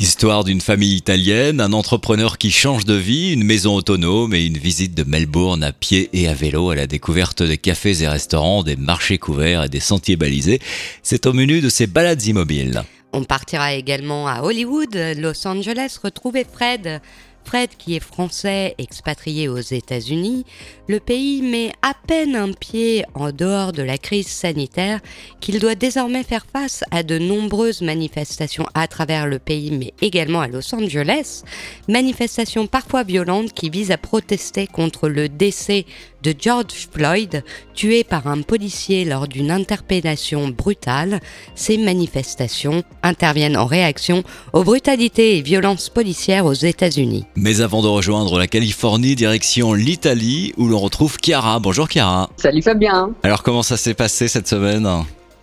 Histoire d'une famille italienne, un entrepreneur qui change de vie, une maison autonome et une visite de Melbourne à pied et à vélo à la découverte des cafés et restaurants, des marchés couverts et des sentiers balisés. C'est au menu de ces balades immobiles. On partira également à Hollywood, Los Angeles, retrouver Fred, Fred, qui est français expatrié aux États-Unis, le pays met à peine un pied en dehors de la crise sanitaire qu'il doit désormais faire face à de nombreuses manifestations à travers le pays, mais également à Los Angeles, manifestations parfois violentes qui visent à protester contre le décès de George Floyd, tué par un policier lors d'une interpellation brutale. Ces manifestations interviennent en réaction aux brutalités et violences policières aux États-Unis. Mais avant de rejoindre la Californie, direction l'Italie, où l'on retrouve Chiara. Bonjour Chiara. Salut Fabien. Alors comment ça s'est passé cette semaine?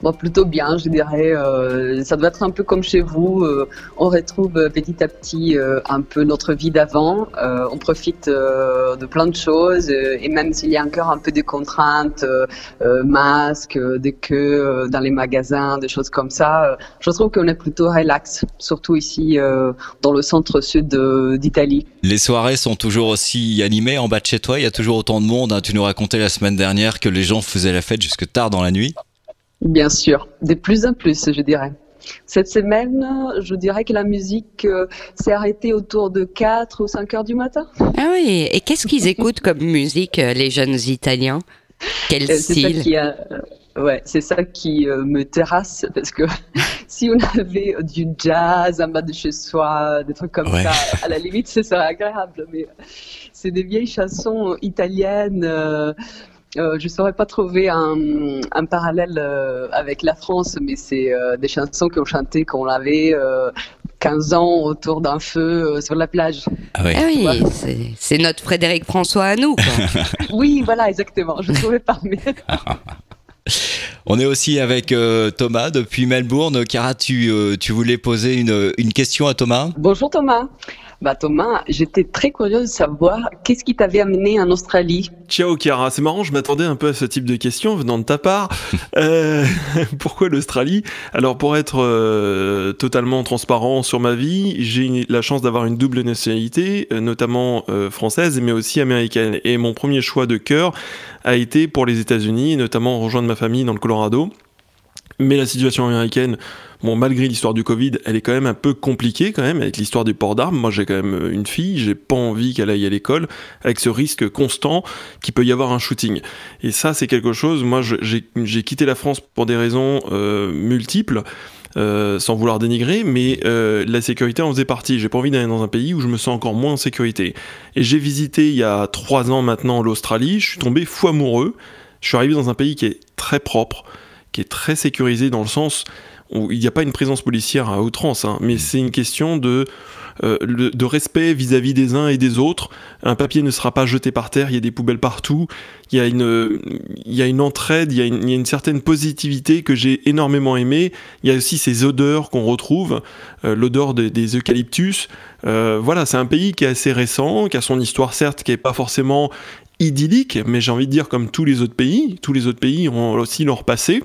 Bon, plutôt bien, je dirais. Euh, ça doit être un peu comme chez vous. Euh, on retrouve euh, petit à petit un peu notre vie d'avant. on profite de plein de choses et même s'il y a encore un peu de contraintes, masques, des queues dans les magasins, des choses comme ça, je trouve qu'on est plutôt relax, surtout ici dans le centre-sud d'Italie. Les soirées sont toujours aussi animées en bas de chez toi. Il y a toujours autant de monde. Hein. Tu nous racontais la semaine dernière que les gens faisaient la fête jusque tard dans la nuit. Bien sûr, de plus en plus, je dirais. Cette semaine, je dirais que la musique euh, s'est arrêtée autour de 4 ou 5 heures du matin. Ah oui, et qu'est-ce qu'ils écoutent comme musique, euh, les jeunes Italiens? Quel euh, style? Ouais, c'est ça qui me terrasse parce que si on avait du jazz en bas de chez soi, des trucs comme ça, à la limite, ce serait agréable. Mais c'est des vieilles chansons italiennes. Euh, je ne saurais pas trouver un, parallèle euh, avec la France, mais c'est euh, des chansons qu'on chantait quand on avait 15 ans autour d'un feu sur la plage. Ah oui, ah c'est notre Frédéric François à nous. oui, voilà, exactement. Je ne trouvais pas. Mais... On est aussi avec Thomas depuis Melbourne. Cara, tu, tu voulais poser une, une question à Thomas? Bonjour Thomas. Bah Thomas, j'étais très curieuse de savoir qu'est-ce qui t'avait amené en Australie. Ciao Chiara, c'est marrant, je m'attendais un peu à ce type de question venant de ta part. euh, pourquoi l'Australie? Alors pour être euh, totalement transparent sur ma vie, j'ai la chance d'avoir une double nationalité, euh, notamment euh, française mais aussi américaine. Et mon premier choix de cœur a été pour les États-Unis, notamment rejoindre ma famille dans le Colorado. Mais la situation américaine, bon, malgré l'histoire du Covid, elle est quand même un peu compliquée quand même avec l'histoire des ports d'armes. Moi, j'ai quand même une fille, j'ai pas envie qu'elle aille à l'école avec ce risque constant qu'il peut y avoir un shooting. Et ça, c'est quelque chose. Moi, j'ai quitté la France pour des raisons euh, multiples. Euh, sans vouloir dénigrer, mais euh, la sécurité en faisait partie. J'ai pas envie d'aller dans un pays où je me sens encore moins en sécurité. Et j'ai visité il y a trois ans maintenant l'Australie, je suis tombé fou amoureux. Je suis arrivé dans un pays qui est très propre, qui est très sécurisé dans le sens où il n'y a pas une présence policière à outrance, hein, mais c'est une question de, euh, de respect vis-à-vis des uns et des autres. Un papier ne sera pas jeté par terre, il y a des poubelles partout, il y a une, il y a une entraide, il y a une, il y a une certaine positivité que j'ai énormément aimée. Il y a aussi ces odeurs qu'on retrouve, euh, l'odeur des eucalyptus. Euh, voilà, c'est un pays qui est assez récent, qui a son histoire certes, qui n'est pas forcément idyllique, mais j'ai envie de dire comme tous les autres pays, tous les autres pays ont aussi leur passé.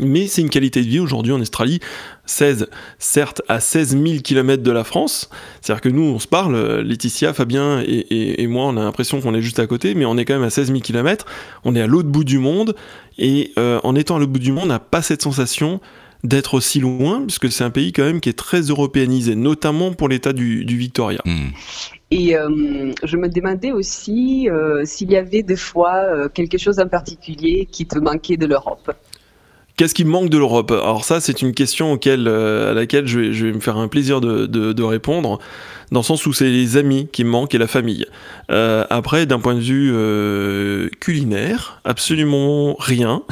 Mais c'est une qualité de vie aujourd'hui en Australie, 16, certes à 16 000 km de la France. C'est-à-dire que nous, on se parle, Laetitia, Fabien et, moi, on a l'impression qu'on est juste à côté, mais on est quand même à 16 000 km. On est à l'autre bout du monde. Et euh, en étant à l'autre bout du monde, on n'a pas cette sensation d'être aussi loin, puisque c'est un pays quand même qui est très européanisé, notamment pour l'état du, Victoria. Hmm. Et euh, je me demandais aussi euh, s'il y avait des fois quelque chose en particulier qui te manquait de l'Europe. Qu'est-ce qui manque de l'Europe? Alors ça, c'est une question euh, à laquelle je vais, me faire un plaisir de répondre dans le sens où c'est les amis qui me manquent et la famille. Euh, après, d'un point de vue euh, culinaire, absolument rien.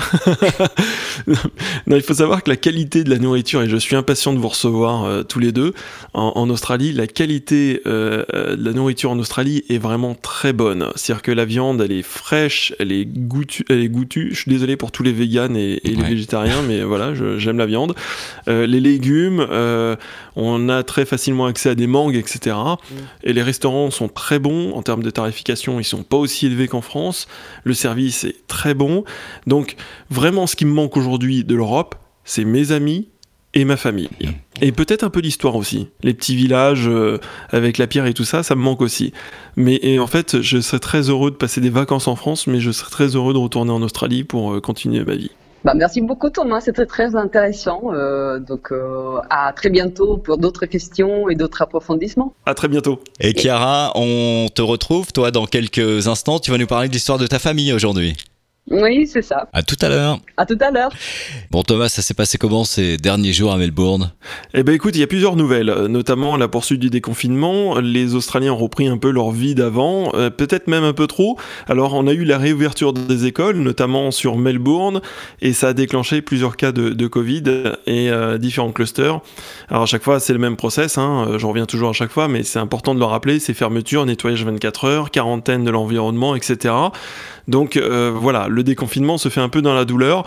non, il faut savoir que la qualité de la nourriture, et je suis impatient de vous recevoir euh, tous les deux en, Australie, la qualité de la nourriture en Australie est vraiment très bonne. C'est-à-dire que la viande, elle est fraîche, elle est goûtue, elle est goûtue. Je suis désolé pour tous les véganes et, les végétariens, mais voilà, j'aime la viande. les légumes, on a très facilement accès à des mangues, etc. Mm. Et les restaurants sont très bons en termes de tarification, ils sont pas aussi élevés qu'en France. Le service est très bon. Donc vraiment, ce qui me manque aujourd'hui de l'Europe, c'est mes amis et ma famille. Et peut-être un peu l'histoire aussi. Les petits villages euh, avec la pierre et tout ça, ça me manque aussi. Mais et en fait, je serais très heureux de passer des vacances en France, mais je serais très heureux de retourner en Australie pour euh, continuer ma vie. Bah, merci beaucoup Thomas, c'était très intéressant. Euh, donc euh, à très bientôt pour d'autres questions et d'autres approfondissements. À très bientôt. Et Chiara, on te retrouve toi dans quelques instants. Tu vas nous parler de l'histoire de ta famille aujourd'hui. Oui, c'est ça. À tout à l'heure. À tout à l'heure. Bon Thomas, ça s'est passé comment ces derniers jours à Melbourne? Eh ben écoute, il y a plusieurs nouvelles, euh, notamment la poursuite du déconfinement. Les Australiens ont repris un peu leur vie d'avant, euh, peut-être même un peu trop. Alors on a eu la réouverture des écoles, notamment sur Melbourne, et ça a déclenché plusieurs cas de, de Covid et euh, différents clusters. Alors à chaque fois, c'est le même process, hein, j'en reviens toujours à chaque fois, mais c'est important de le rappeler, c'est fermeture, nettoyage 24 heures, quarantaine de l'environnement, etc. Donc euh, voilà, le déconfinement se fait un peu dans la douleur.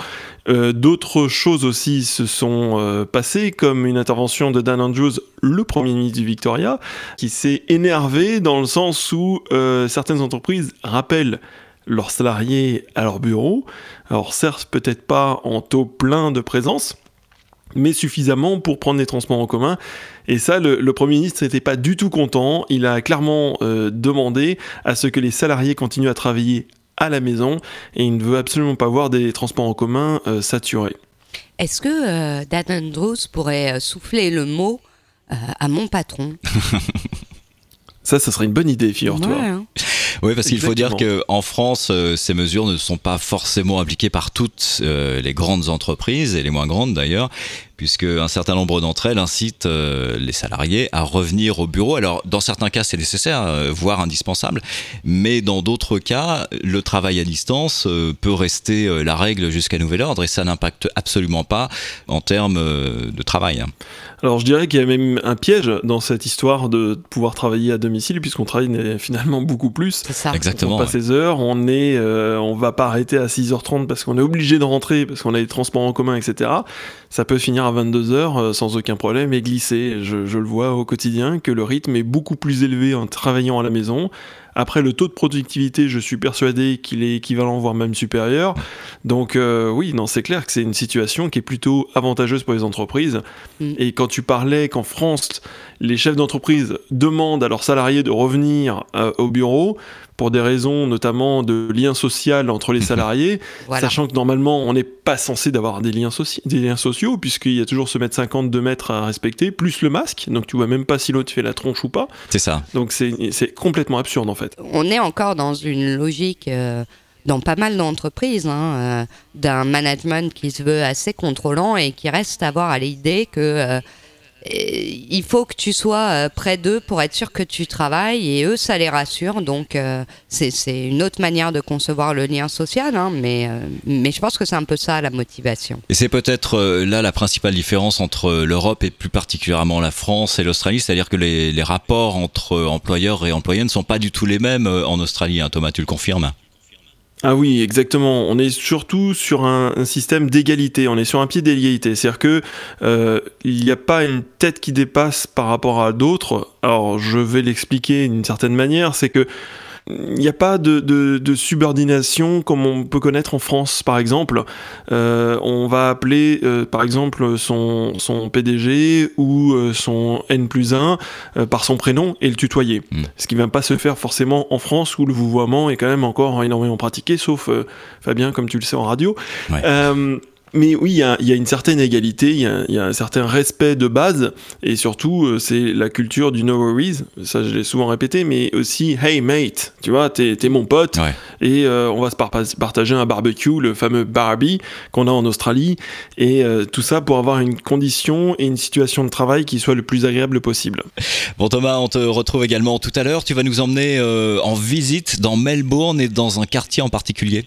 Euh, D'autres choses aussi se sont euh, passées, comme une intervention de Dan Andrews, le Premier ministre du Victoria, qui s'est énervé dans le sens où certaines entreprises rappellent leurs salariés à leur bureau. Alors certes, peut-être pas en taux plein de présence, mais suffisamment pour prendre les transports en commun. Et ça, le, Premier ministre n'était pas du tout content. Il a clairement demandé à ce que les salariés continuent à travailler à la maison et il ne veut absolument pas voir des transports en commun euh, saturés. Est-ce que euh, Dan Andrews pourrait euh, souffler le mot euh, à mon patron? Ça, ça serait une bonne idée, figure-toi. Ouais, hein. Oui, parce qu'il faut dire qu'en France, euh, ces mesures ne sont pas forcément appliquées par toutes euh, les grandes entreprises, et les moins grandes d'ailleurs, puisque un certain nombre d'entre elles incitent euh, les salariés à revenir au bureau. Alors, dans certains cas, c'est nécessaire, euh, voire indispensable, mais dans d'autres cas, le travail à distance euh, peut rester euh, la règle jusqu'à nouvel ordre, et ça n'impacte absolument pas en termes euh, de travail. hein. Alors je dirais qu'il y a même un piège dans cette histoire de pouvoir travailler à domicile, puisqu'on travaille finalement beaucoup plus. C'est ça. Exactement. On passe ouais. ses heures, on est, euh, on va pas arrêter à 6h30 parce qu'on est obligé de rentrer, parce qu'on a des transports en commun, etc. Ça peut finir à 22h euh, sans aucun problème et glisser. Je, je le vois au quotidien que le rythme est beaucoup plus élevé en travaillant à la maison. Après, le taux de productivité, je suis persuadé qu'il est équivalent, voire même supérieur. Donc euh, oui, non, c'est clair que c'est une situation qui est plutôt avantageuse pour les entreprises. Mm. Et quand tu parlais qu'en France, les chefs d'entreprise demandent à leurs salariés de revenir euh, au bureau pour des raisons notamment de lien social entre les salariés, Voilà. sachant que normalement on n'est pas censé d'avoir des liens, soci- des liens sociaux puisqu'il y a toujours ce mètre 50 2 mètres à respecter, plus le masque, donc tu vois même pas si l'autre fait la tronche ou pas. C'est ça. Donc c'est complètement absurde en fait. On est encore dans une logique, euh, dans pas mal d'entreprises, hein, euh, d'un management qui se veut assez contrôlant et qui reste à avoir à l'idée que euh, il faut que tu sois euh, près d'eux pour être sûr que tu travailles et eux ça les rassure donc euh, c'est une autre manière de concevoir le lien social hein, mais, euh, mais je pense que c'est un peu ça la motivation. Et c'est peut-être là la principale différence entre l'Europe et plus particulièrement la France et l'Australie, c'est-à-dire que les, rapports entre employeurs et employés ne sont pas du tout les mêmes en Australie. hein. Thomas, tu le confirmes Ah oui, exactement. On est surtout sur un, système d'égalité. On est sur un pied d'égalité. C'est-à-dire que euh, il n'y a pas une tête qui dépasse par rapport à d'autres. Alors, je vais l'expliquer d'une certaine manière. C'est que il n'y a pas de, de- de subordination comme on peut connaître en France, par exemple. Euh, on va appeler, euh, par exemple, son, son PDG ou euh, son N plus 1 euh, par son prénom et le tutoyer. Mm. Ce qui ne va pas se faire forcément en France où le vouvoiement est quand même encore énormément pratiqué, sauf euh, Fabien, comme tu le sais en radio. Ouais. Mais oui, il y a, il y a une certaine égalité, il y a, il y a un certain respect de base, et surtout, euh, c'est la culture du no worries, ça je l'ai souvent répété, mais aussi hey mate, tu vois, t'es mon pote, Ouais. et euh, on va se par- partager un barbecue, le fameux Barbie qu'on a en Australie, et euh, tout ça pour avoir une condition et une situation de travail qui soit le plus agréable possible. Bon Thomas, on te retrouve également tout à l'heure. Tu vas nous emmener euh, en visite dans Melbourne et dans un quartier en particulier.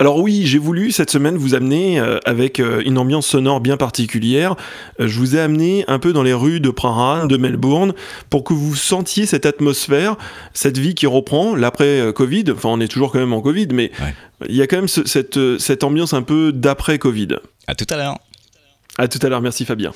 Alors oui, j'ai voulu cette semaine vous amener euh, avec euh, une ambiance sonore bien particulière. Euh, je vous ai amené un peu dans les rues de Prahran, de Melbourne, pour que vous sentiez cette atmosphère, cette vie qui reprend l'après Covid. Enfin, on est toujours quand même en Covid, mais Ouais. il y a quand même ce- cette, cette ambiance un peu d'après Covid. À tout à l'heure. À tout à l'heure, merci Fabien.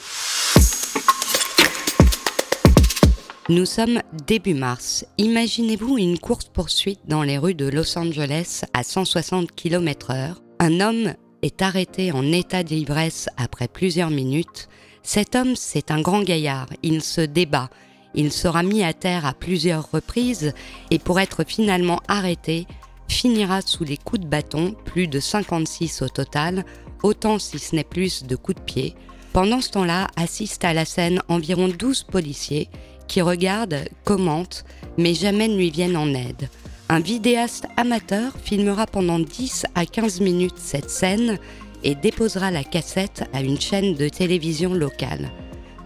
Nous sommes début mars. Imaginez-vous une course-poursuite dans les rues de Los Angeles à 160 km/h. Un homme est arrêté en état d'ivresse après plusieurs minutes. Cet homme, c'est un grand gaillard, il se débat, il sera mis à terre à plusieurs reprises et pour être finalement arrêté, finira sous les coups de bâton, plus de 56 au total, autant si ce n'est plus de coups de pied. Pendant ce temps-là, assistent à la scène environ 12 policiers qui regardent, commentent, mais jamais ne lui viennent en aide. Un vidéaste amateur filmera pendant 10 à 15 minutes cette scène et déposera la cassette à une chaîne de télévision locale.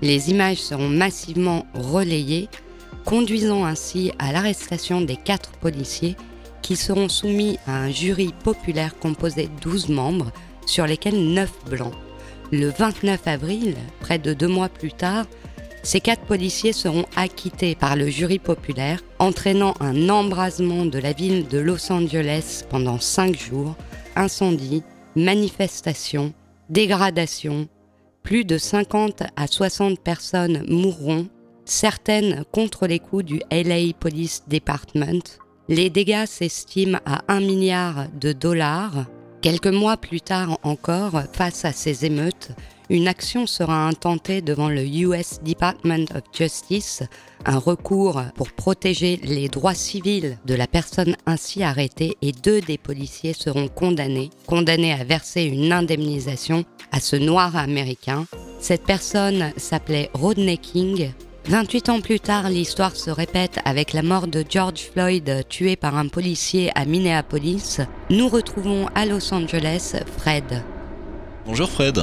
Les images seront massivement relayées, conduisant ainsi à l'arrestation des quatre policiers qui seront soumis à un jury populaire composé de 12 membres, sur lesquels 9 blancs. Le 29 avril, près de deux mois plus tard, ces quatre policiers seront acquittés par le jury populaire, entraînant un embrasement de la ville de Los Angeles pendant cinq jours, incendie, manifestations, dégradations, plus de 50 à 60 personnes mourront, certaines contre les coups du LA Police Department. Les dégâts s'estiment à 1 milliard de dollars. Quelques mois plus tard encore, face à ces émeutes, une action sera intentée devant le US Department of Justice, un recours pour protéger les droits civils de la personne ainsi arrêtée et deux des policiers seront condamnés, condamnés à verser une indemnisation à ce noir américain. Cette personne s'appelait Rodney King. 28 ans plus tard, l'histoire se répète avec la mort de George Floyd tué par un policier à Minneapolis. Nous retrouvons à Los Angeles Fred. Bonjour Fred.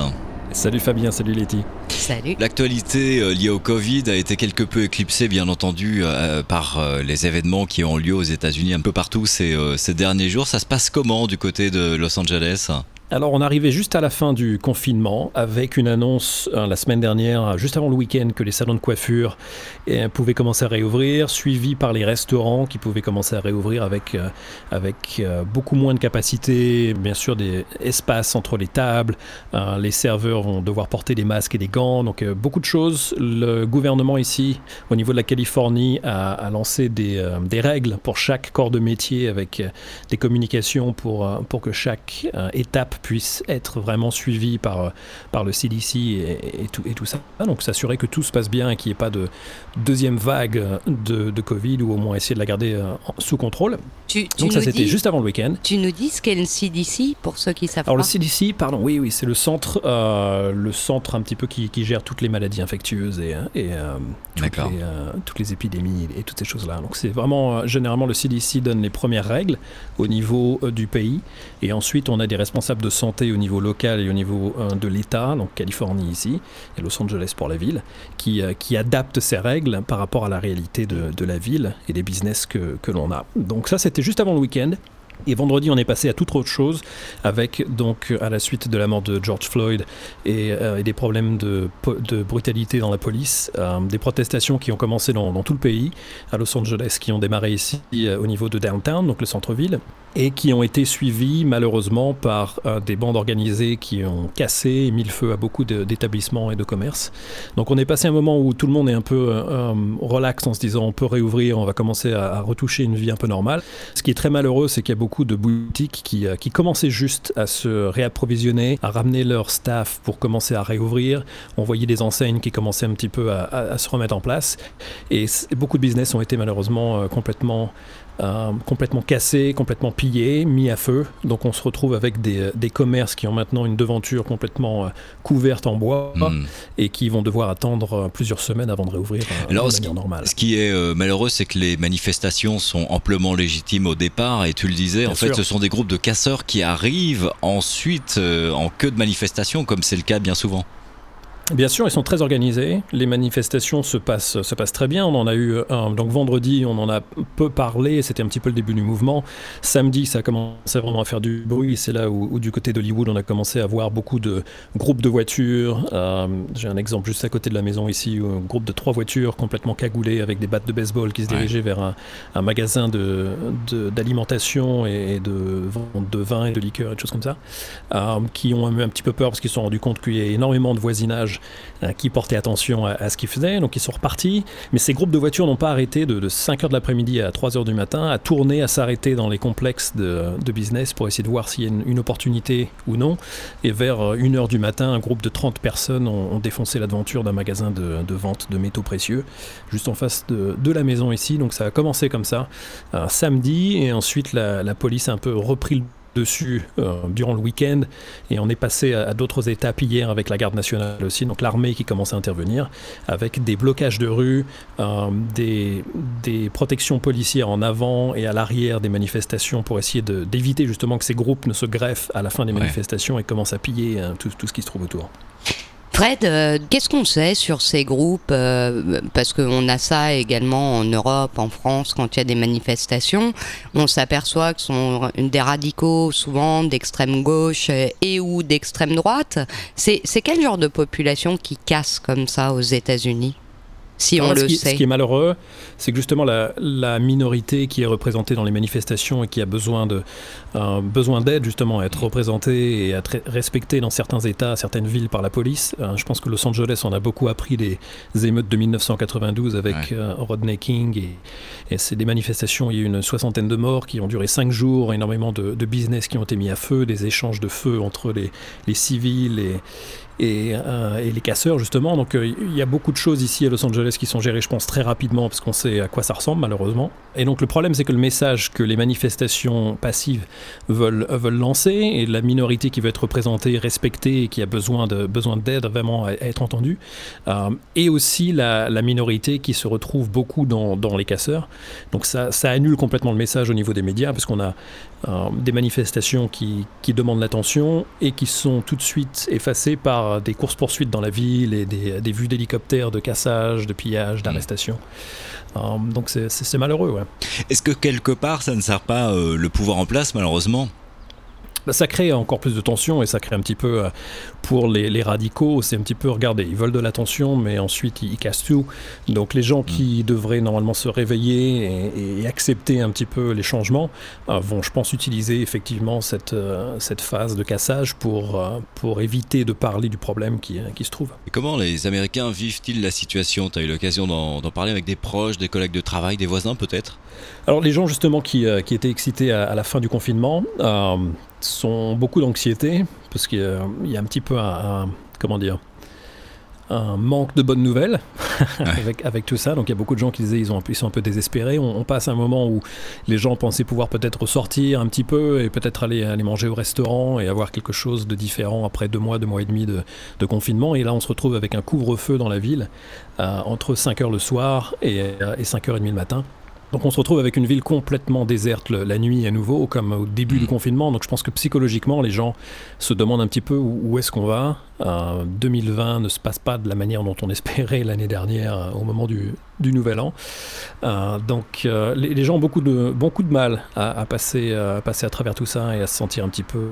Salut Fabien, salut Letty. Salut. L'actualité euh, liée au Covid a été quelque peu éclipsée, bien entendu, euh, par euh, les événements qui ont lieu aux États-Unis un peu partout ces, ces derniers jours. Ça se passe comment du côté de Los Angeles? Alors on arrivait juste à la fin du confinement avec une annonce euh, la semaine dernière, juste avant le week-end, que les salons de coiffure eh, pouvaient commencer à réouvrir, suivi par les restaurants qui pouvaient commencer à réouvrir avec, euh, avec euh, beaucoup moins de capacité, bien sûr des espaces entre les tables, les serveurs vont devoir porter des masques et des gants, donc beaucoup de choses. Le gouvernement ici, au niveau de la Californie, a, a lancé des, des, règles pour chaque corps de métier avec des communications pour, pour que chaque étape puisse être vraiment suivi par, par le CDC et, tout, et tout ça. Donc s'assurer que tout se passe bien et qu'il n'y ait pas de deuxième vague de, de, Covid ou au moins essayer de la garder euh, sous contrôle. Donc ça c'était juste avant le week-end. Tu nous dis ce qu'est le CDC pour ceux qui savent Alors le CDC, pardon, oui oui, c'est le centre, euh, le centre un petit peu qui, qui, gère toutes les maladies infectieuses et, et euh, toutes, les, toutes, les, épidémies et toutes ces choses-là. Donc c'est vraiment généralement le CDC donne les premières règles au niveau du pays et ensuite on a des responsables de santé au niveau local et au niveau euh, de l'État, donc Californie ici et Los Angeles pour la ville, qui, euh, qui adaptent ces règles par rapport à la réalité de, de la ville et des business que, que l'on a. Donc ça, c'était juste avant le week-end. Et vendredi, on est passé à toute autre chose, avec donc à la suite de la mort de George Floyd et, euh, des problèmes de, brutalité dans la police, des protestations qui ont commencé dans, tout le pays, à Los Angeles, qui ont démarré ici au niveau de downtown, donc le centre-ville, et qui ont été suivis malheureusement par euh, des bandes organisées qui ont cassé et mis le feu à beaucoup d'établissements et de commerces. Donc on est passé un moment où tout le monde est un peu euh, euh, relax en se disant on peut réouvrir, on va commencer à, retoucher une vie un peu normale. Ce qui est très malheureux, c'est qu'il y a de boutiques qui, qui commençaient juste à se réapprovisionner, à ramener leur staff pour commencer à réouvrir. On voyait des enseignes qui commençaient un petit peu à, à se remettre en place. Et beaucoup de business ont été malheureusement complètement euh, complètement cassé, complètement pillé, mis à feu. Donc on se retrouve avec des, des commerces qui ont maintenant une devanture complètement euh, couverte en bois hmm. et qui vont devoir attendre euh, plusieurs semaines avant de réouvrir Alors, de manière normale. Ce qui est malheureux, c'est que les manifestations sont amplement légitimes au départ et tu le disais, en fait ce sont des groupes de casseurs qui arrivent ensuite en queue de manifestation comme c'est le cas bien souvent. Bien sûr, ils sont très organisés. Les manifestations se passent, se passent très bien. On en a eu un. Donc vendredi, on en a peu parlé. C'était un petit peu le début du mouvement. Samedi, ça a commencé vraiment à faire du bruit. C'est là où, du côté d'Hollywood, on a commencé à voir beaucoup de groupes de voitures. Euh, j'ai un exemple juste à côté de la maison ici, où un groupe de trois voitures complètement cagoulées avec des battes de baseball qui se dirigeaient vers un, magasin d'alimentation de, et de vente de vin et de liqueur et de choses comme ça, euh, qui ont eu un petit peu peur parce qu'ils se sont rendus compte qu'il y a énormément de voisinage visage qui portait attention à, ce qu'ils faisaient. Donc ils sont repartis. Mais ces groupes de voitures n'ont pas arrêté de, 5h de l'après-midi à 3h du matin à tourner, à s'arrêter dans les complexes de, business pour essayer de voir s'il y a une, opportunité ou non. Et vers 1h du matin, un groupe de 30 personnes ont, défoncé l'aventure d'un magasin de, vente de métaux précieux juste en face de, la maison ici. Donc ça a commencé comme ça, un samedi, et ensuite la, la police a un peu repris le dessus euh, durant le week-end et on est passé à, d'autres étapes hier avec la garde nationale aussi, donc l'armée qui commence à intervenir avec des blocages de rue, euh, des, des, protections policières en avant et à l'arrière des manifestations pour essayer d'éviter justement que ces groupes ne se greffent à la fin des manifestations et commencent à piller hein, tout, tout ce qui se trouve autour. Fred, euh, qu'est-ce qu'on sait sur ces groupes euh, Parce qu'on a ça également en Europe, en France, quand il y a des manifestations. On s'aperçoit que ce sont des radicaux, souvent d'extrême gauche et ou d'extrême droite. C'est quel genre de population qui casse comme ça aux États-Unis? Si on le sait. Ce qui est malheureux, c'est que justement la, minorité qui est représentée dans les manifestations et qui a besoin de euh, besoin d'aide justement à être représentée et à être respectée dans certains États, certaines villes par la police. Euh, je pense que Los Angeles en a beaucoup appris des émeutes de 1992 avec euh, Rodney King et, c'est des manifestations. Il y a eu une soixantaine de morts qui ont duré cinq jours, énormément de, business qui ont été mis à feu, des échanges de feu entre les, les civils et euh, et, les casseurs justement. Donc euh, il y a beaucoup de choses ici à Los Angeles qui sont gérées, je pense, très rapidement parce qu'on sait à quoi ça ressemble malheureusement. Et donc le problème, c'est que le message que les manifestations passives veulent, veulent lancer et la minorité qui veut être représentée, respectée et qui a besoin de besoin d'aide vraiment à, être entendue, euh, et aussi la, minorité qui se retrouve beaucoup dans, dans les casseurs. Donc ça, ça, annule complètement le message au niveau des médias parce qu'on a des manifestations qui, qui demandent l'attention et qui sont tout de suite effacées par des courses-poursuites dans la ville et des, vues d'hélicoptères de cassage, de pillage, d'arrestation. Euh, donc c'est malheureux. Ouais. Est-ce que quelque part ça ne sert pas euh, le pouvoir en place malheureusement bah, ça crée encore plus de tension et ça crée un petit peu, euh, pour les, radicaux, c'est un petit peu, regardez, ils veulent de l'attention, mais ensuite ils, cassent tout. Donc les gens qui mm. devraient normalement se réveiller et, accepter un petit peu les changements euh, vont, je pense, utiliser effectivement cette, euh, cette phase de cassage pour, pour éviter de parler du problème qui, qui se trouve. Et comment les Américains vivent-ils la situation? Tu as eu l'occasion d'en parler avec des proches, des collègues de travail, des voisins peut-être? Alors les gens justement qui, qui étaient excités à, à, la fin du confinement, sont beaucoup d'anxiété, parce qu'il y, a un petit peu un, comment dire, un manque de bonnes nouvelles avec, avec, tout ça. Donc il y a beaucoup de gens qui disaient ils, ont, ils sont un peu désespérés. On, passe un moment où les gens pensaient pouvoir peut-être ressortir un petit peu et peut-être aller, aller manger au restaurant et avoir quelque chose de différent après deux mois, deux mois et demi de, de confinement. Et là on se retrouve avec un couvre-feu dans la ville euh, entre 5h le soir et, et 5h30 le matin. Donc on se retrouve avec une ville complètement déserte la nuit à nouveau, comme au début du mm. confinement. Donc je pense que psychologiquement, les gens se demandent un petit peu où, est-ce qu'on va. 2020 ne se passe pas de la manière dont on espérait l'année dernière euh, au moment du, Nouvel An. Euh, donc euh, les, gens ont beaucoup de, beaucoup de mal à, passer, à passer à travers tout ça et à se sentir un petit peu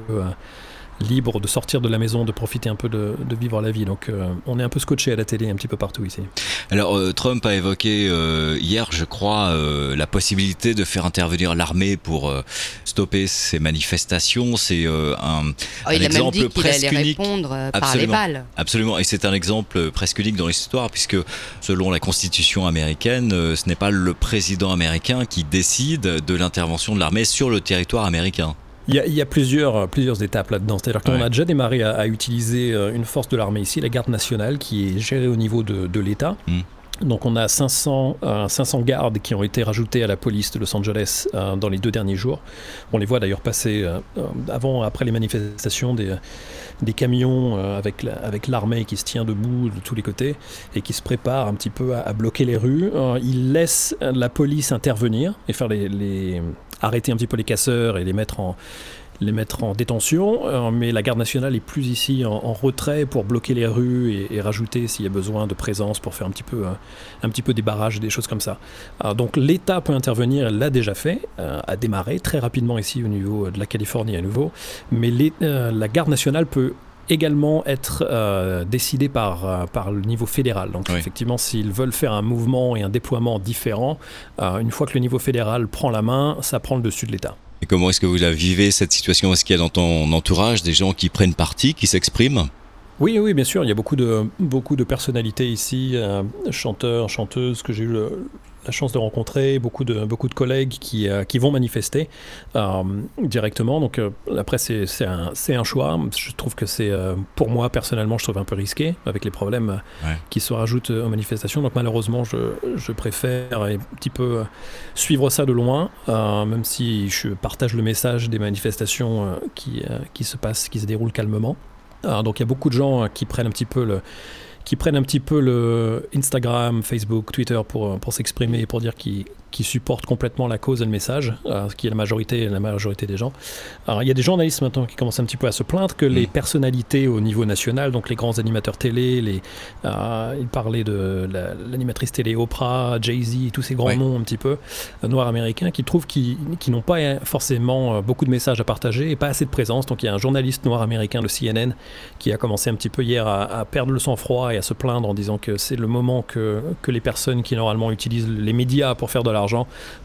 libre de sortir de la maison, de profiter un peu de, vivre la vie. Donc euh, on est un peu scotché à la télé un petit peu partout ici. Alors euh, Trump a évoqué euh, hier, je crois, la possibilité de faire intervenir l'armée pour stopper ces manifestations. C'est un, oh, exemple presque unique. répondre par les balles. Absolument, et c'est un exemple presque unique dans l'histoire puisque selon la Constitution américaine, ce n'est pas le président américain qui décide de l'intervention de l'armée sur le territoire américain. Il y, a, plusieurs, plusieurs étapes là-dedans. C'est-à-dire qu'on a déjà démarré à, utiliser euh, une force de l'armée ici, la garde nationale, qui est gérée au niveau de, l'État. Hmm. Donc on a 500, 500 euh, gardes qui ont été rajoutés à la police de Los Angeles euh, dans les deux derniers jours. On les voit d'ailleurs passer avant, après les manifestations, des, des camions avec, avec l'armée qui se tient debout de tous les côtés et qui se prépare un petit peu à, bloquer les rues. ils laissent la police intervenir et faire les arrêter un petit peu les casseurs et les mettre en, les mettre en détention, euh, mais la garde nationale est plus ici en, retrait pour bloquer les rues et, rajouter s'il y a besoin de présence pour faire un petit peu, un, petit peu des barrages, des choses comme ça. donc l'État peut intervenir, l'a déjà fait, euh, a démarré très rapidement ici au niveau de la Californie à nouveau, mais euh, la garde nationale peut également être euh, décidé par, euh, par le niveau fédéral. Donc effectivement, s'ils veulent faire un mouvement et un déploiement différent, euh, une fois que le niveau fédéral prend la main, ça prend le dessus de l'État. Et comment est-ce que vous la vivez cette situation? Est-ce qu'il y a dans ton entourage des gens qui prennent parti, qui s'expriment? Oui, oui, bien sûr. Il y a beaucoup de, beaucoup de personnalités ici, chanteurs, chanteuses que j'ai eu le, la chance de rencontrer beaucoup de, beaucoup de collègues qui, euh, qui vont manifester euh, directement. Donc euh, après, c'est un, un, choix. Je trouve que c'est, pour moi personnellement, je trouve un peu risqué avec les problèmes qui se rajoutent aux manifestations. Donc malheureusement, je, je, préfère un petit peu suivre ça de loin, même si je partage le message des manifestations qui, qui se passent, qui se déroulent calmement. donc il y a beaucoup de gens qui prennent un petit peu le qui prennent un petit peu le Instagram, Facebook, Twitter pour, pour s'exprimer et pour dire qu'ils qui supportent complètement la cause et le message, euh, ce qui est la majorité, la majorité des gens. Alors, il y a des journalistes maintenant qui commencent un petit peu à se plaindre que les mm. personnalités au niveau national, donc les grands animateurs télé, les, euh, ils parlaient de l'animatrice télé Oprah, Jay-Z, tous ces grands noms un petit peu euh, noirs américains, qui trouvent qu'ils n'ont pas forcément beaucoup de messages à partager et pas assez de présence. Donc il y a un journaliste noir américain de CNN qui a commencé un petit peu hier à, à perdre le sang-froid et à se plaindre en disant que c'est le moment que, que les personnes qui normalement utilisent les médias pour faire de la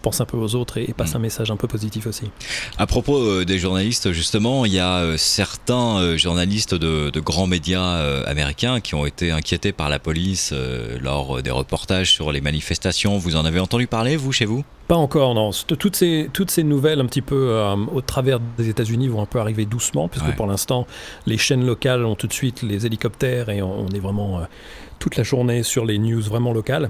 pense un peu aux autres et, passe mm. un message un peu positif aussi. À propos euh, des journalistes, justement, il y a euh, certains euh, journalistes de, grands médias américains qui ont été inquiétés par la police lors des reportages sur les manifestations. Vous en avez entendu parler, vous, chez vous? Pas encore, non. Toutes ces, toutes ces nouvelles, un petit peu au travers des États-Unis, vont un peu arriver doucement, puisque pour l'instant, les chaînes locales ont tout de suite les hélicoptères et on, est vraiment toute la journée sur les news vraiment locales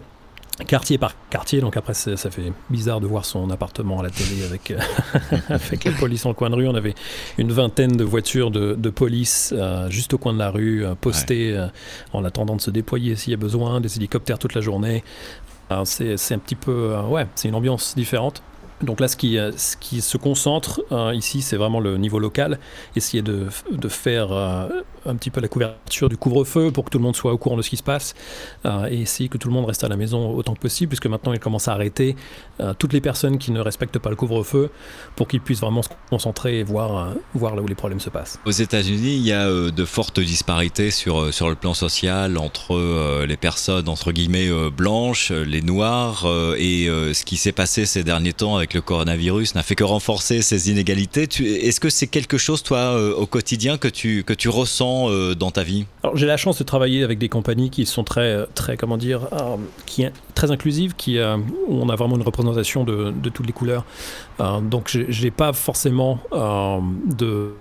quartier par quartier, donc après ça fait bizarre de voir son appartement à la télé avec, euh, avec la police en coin de rue. On avait une vingtaine de voitures de, police euh, juste au coin de la rue, euh, postées en attendant de se déployer s'il y a besoin, des hélicoptères toute la journée. C'est un petit peu, ouais, c'est une ambiance différente. Donc là, ce qui, ce qui se concentre ici, c'est vraiment le niveau local. Essayer de, de faire un petit peu la couverture du couvre-feu pour que tout le monde soit au courant de ce qui se passe et essayer que tout le monde reste à la maison autant que possible, puisque maintenant il commence à arrêter toutes les personnes qui ne respectent pas le couvre-feu pour qu'ils puissent vraiment se concentrer et voir, voir là où les problèmes se passent. Aux États-Unis, il y a de fortes disparités sur, sur le plan social entre les personnes entre guillemets blanches, les noirs et ce qui s'est passé ces derniers temps avec le coronavirus n'a fait que renforcer ces inégalités. Est-ce que c'est quelque chose, toi, euh, au quotidien, que tu, que tu ressens euh, dans ta vie? J'ai la chance de travailler avec des compagnies qui sont très, très comment dire, euh, très inclusives, où on a vraiment une représentation de, de toutes les couleurs. donc, je n'ai pas forcément de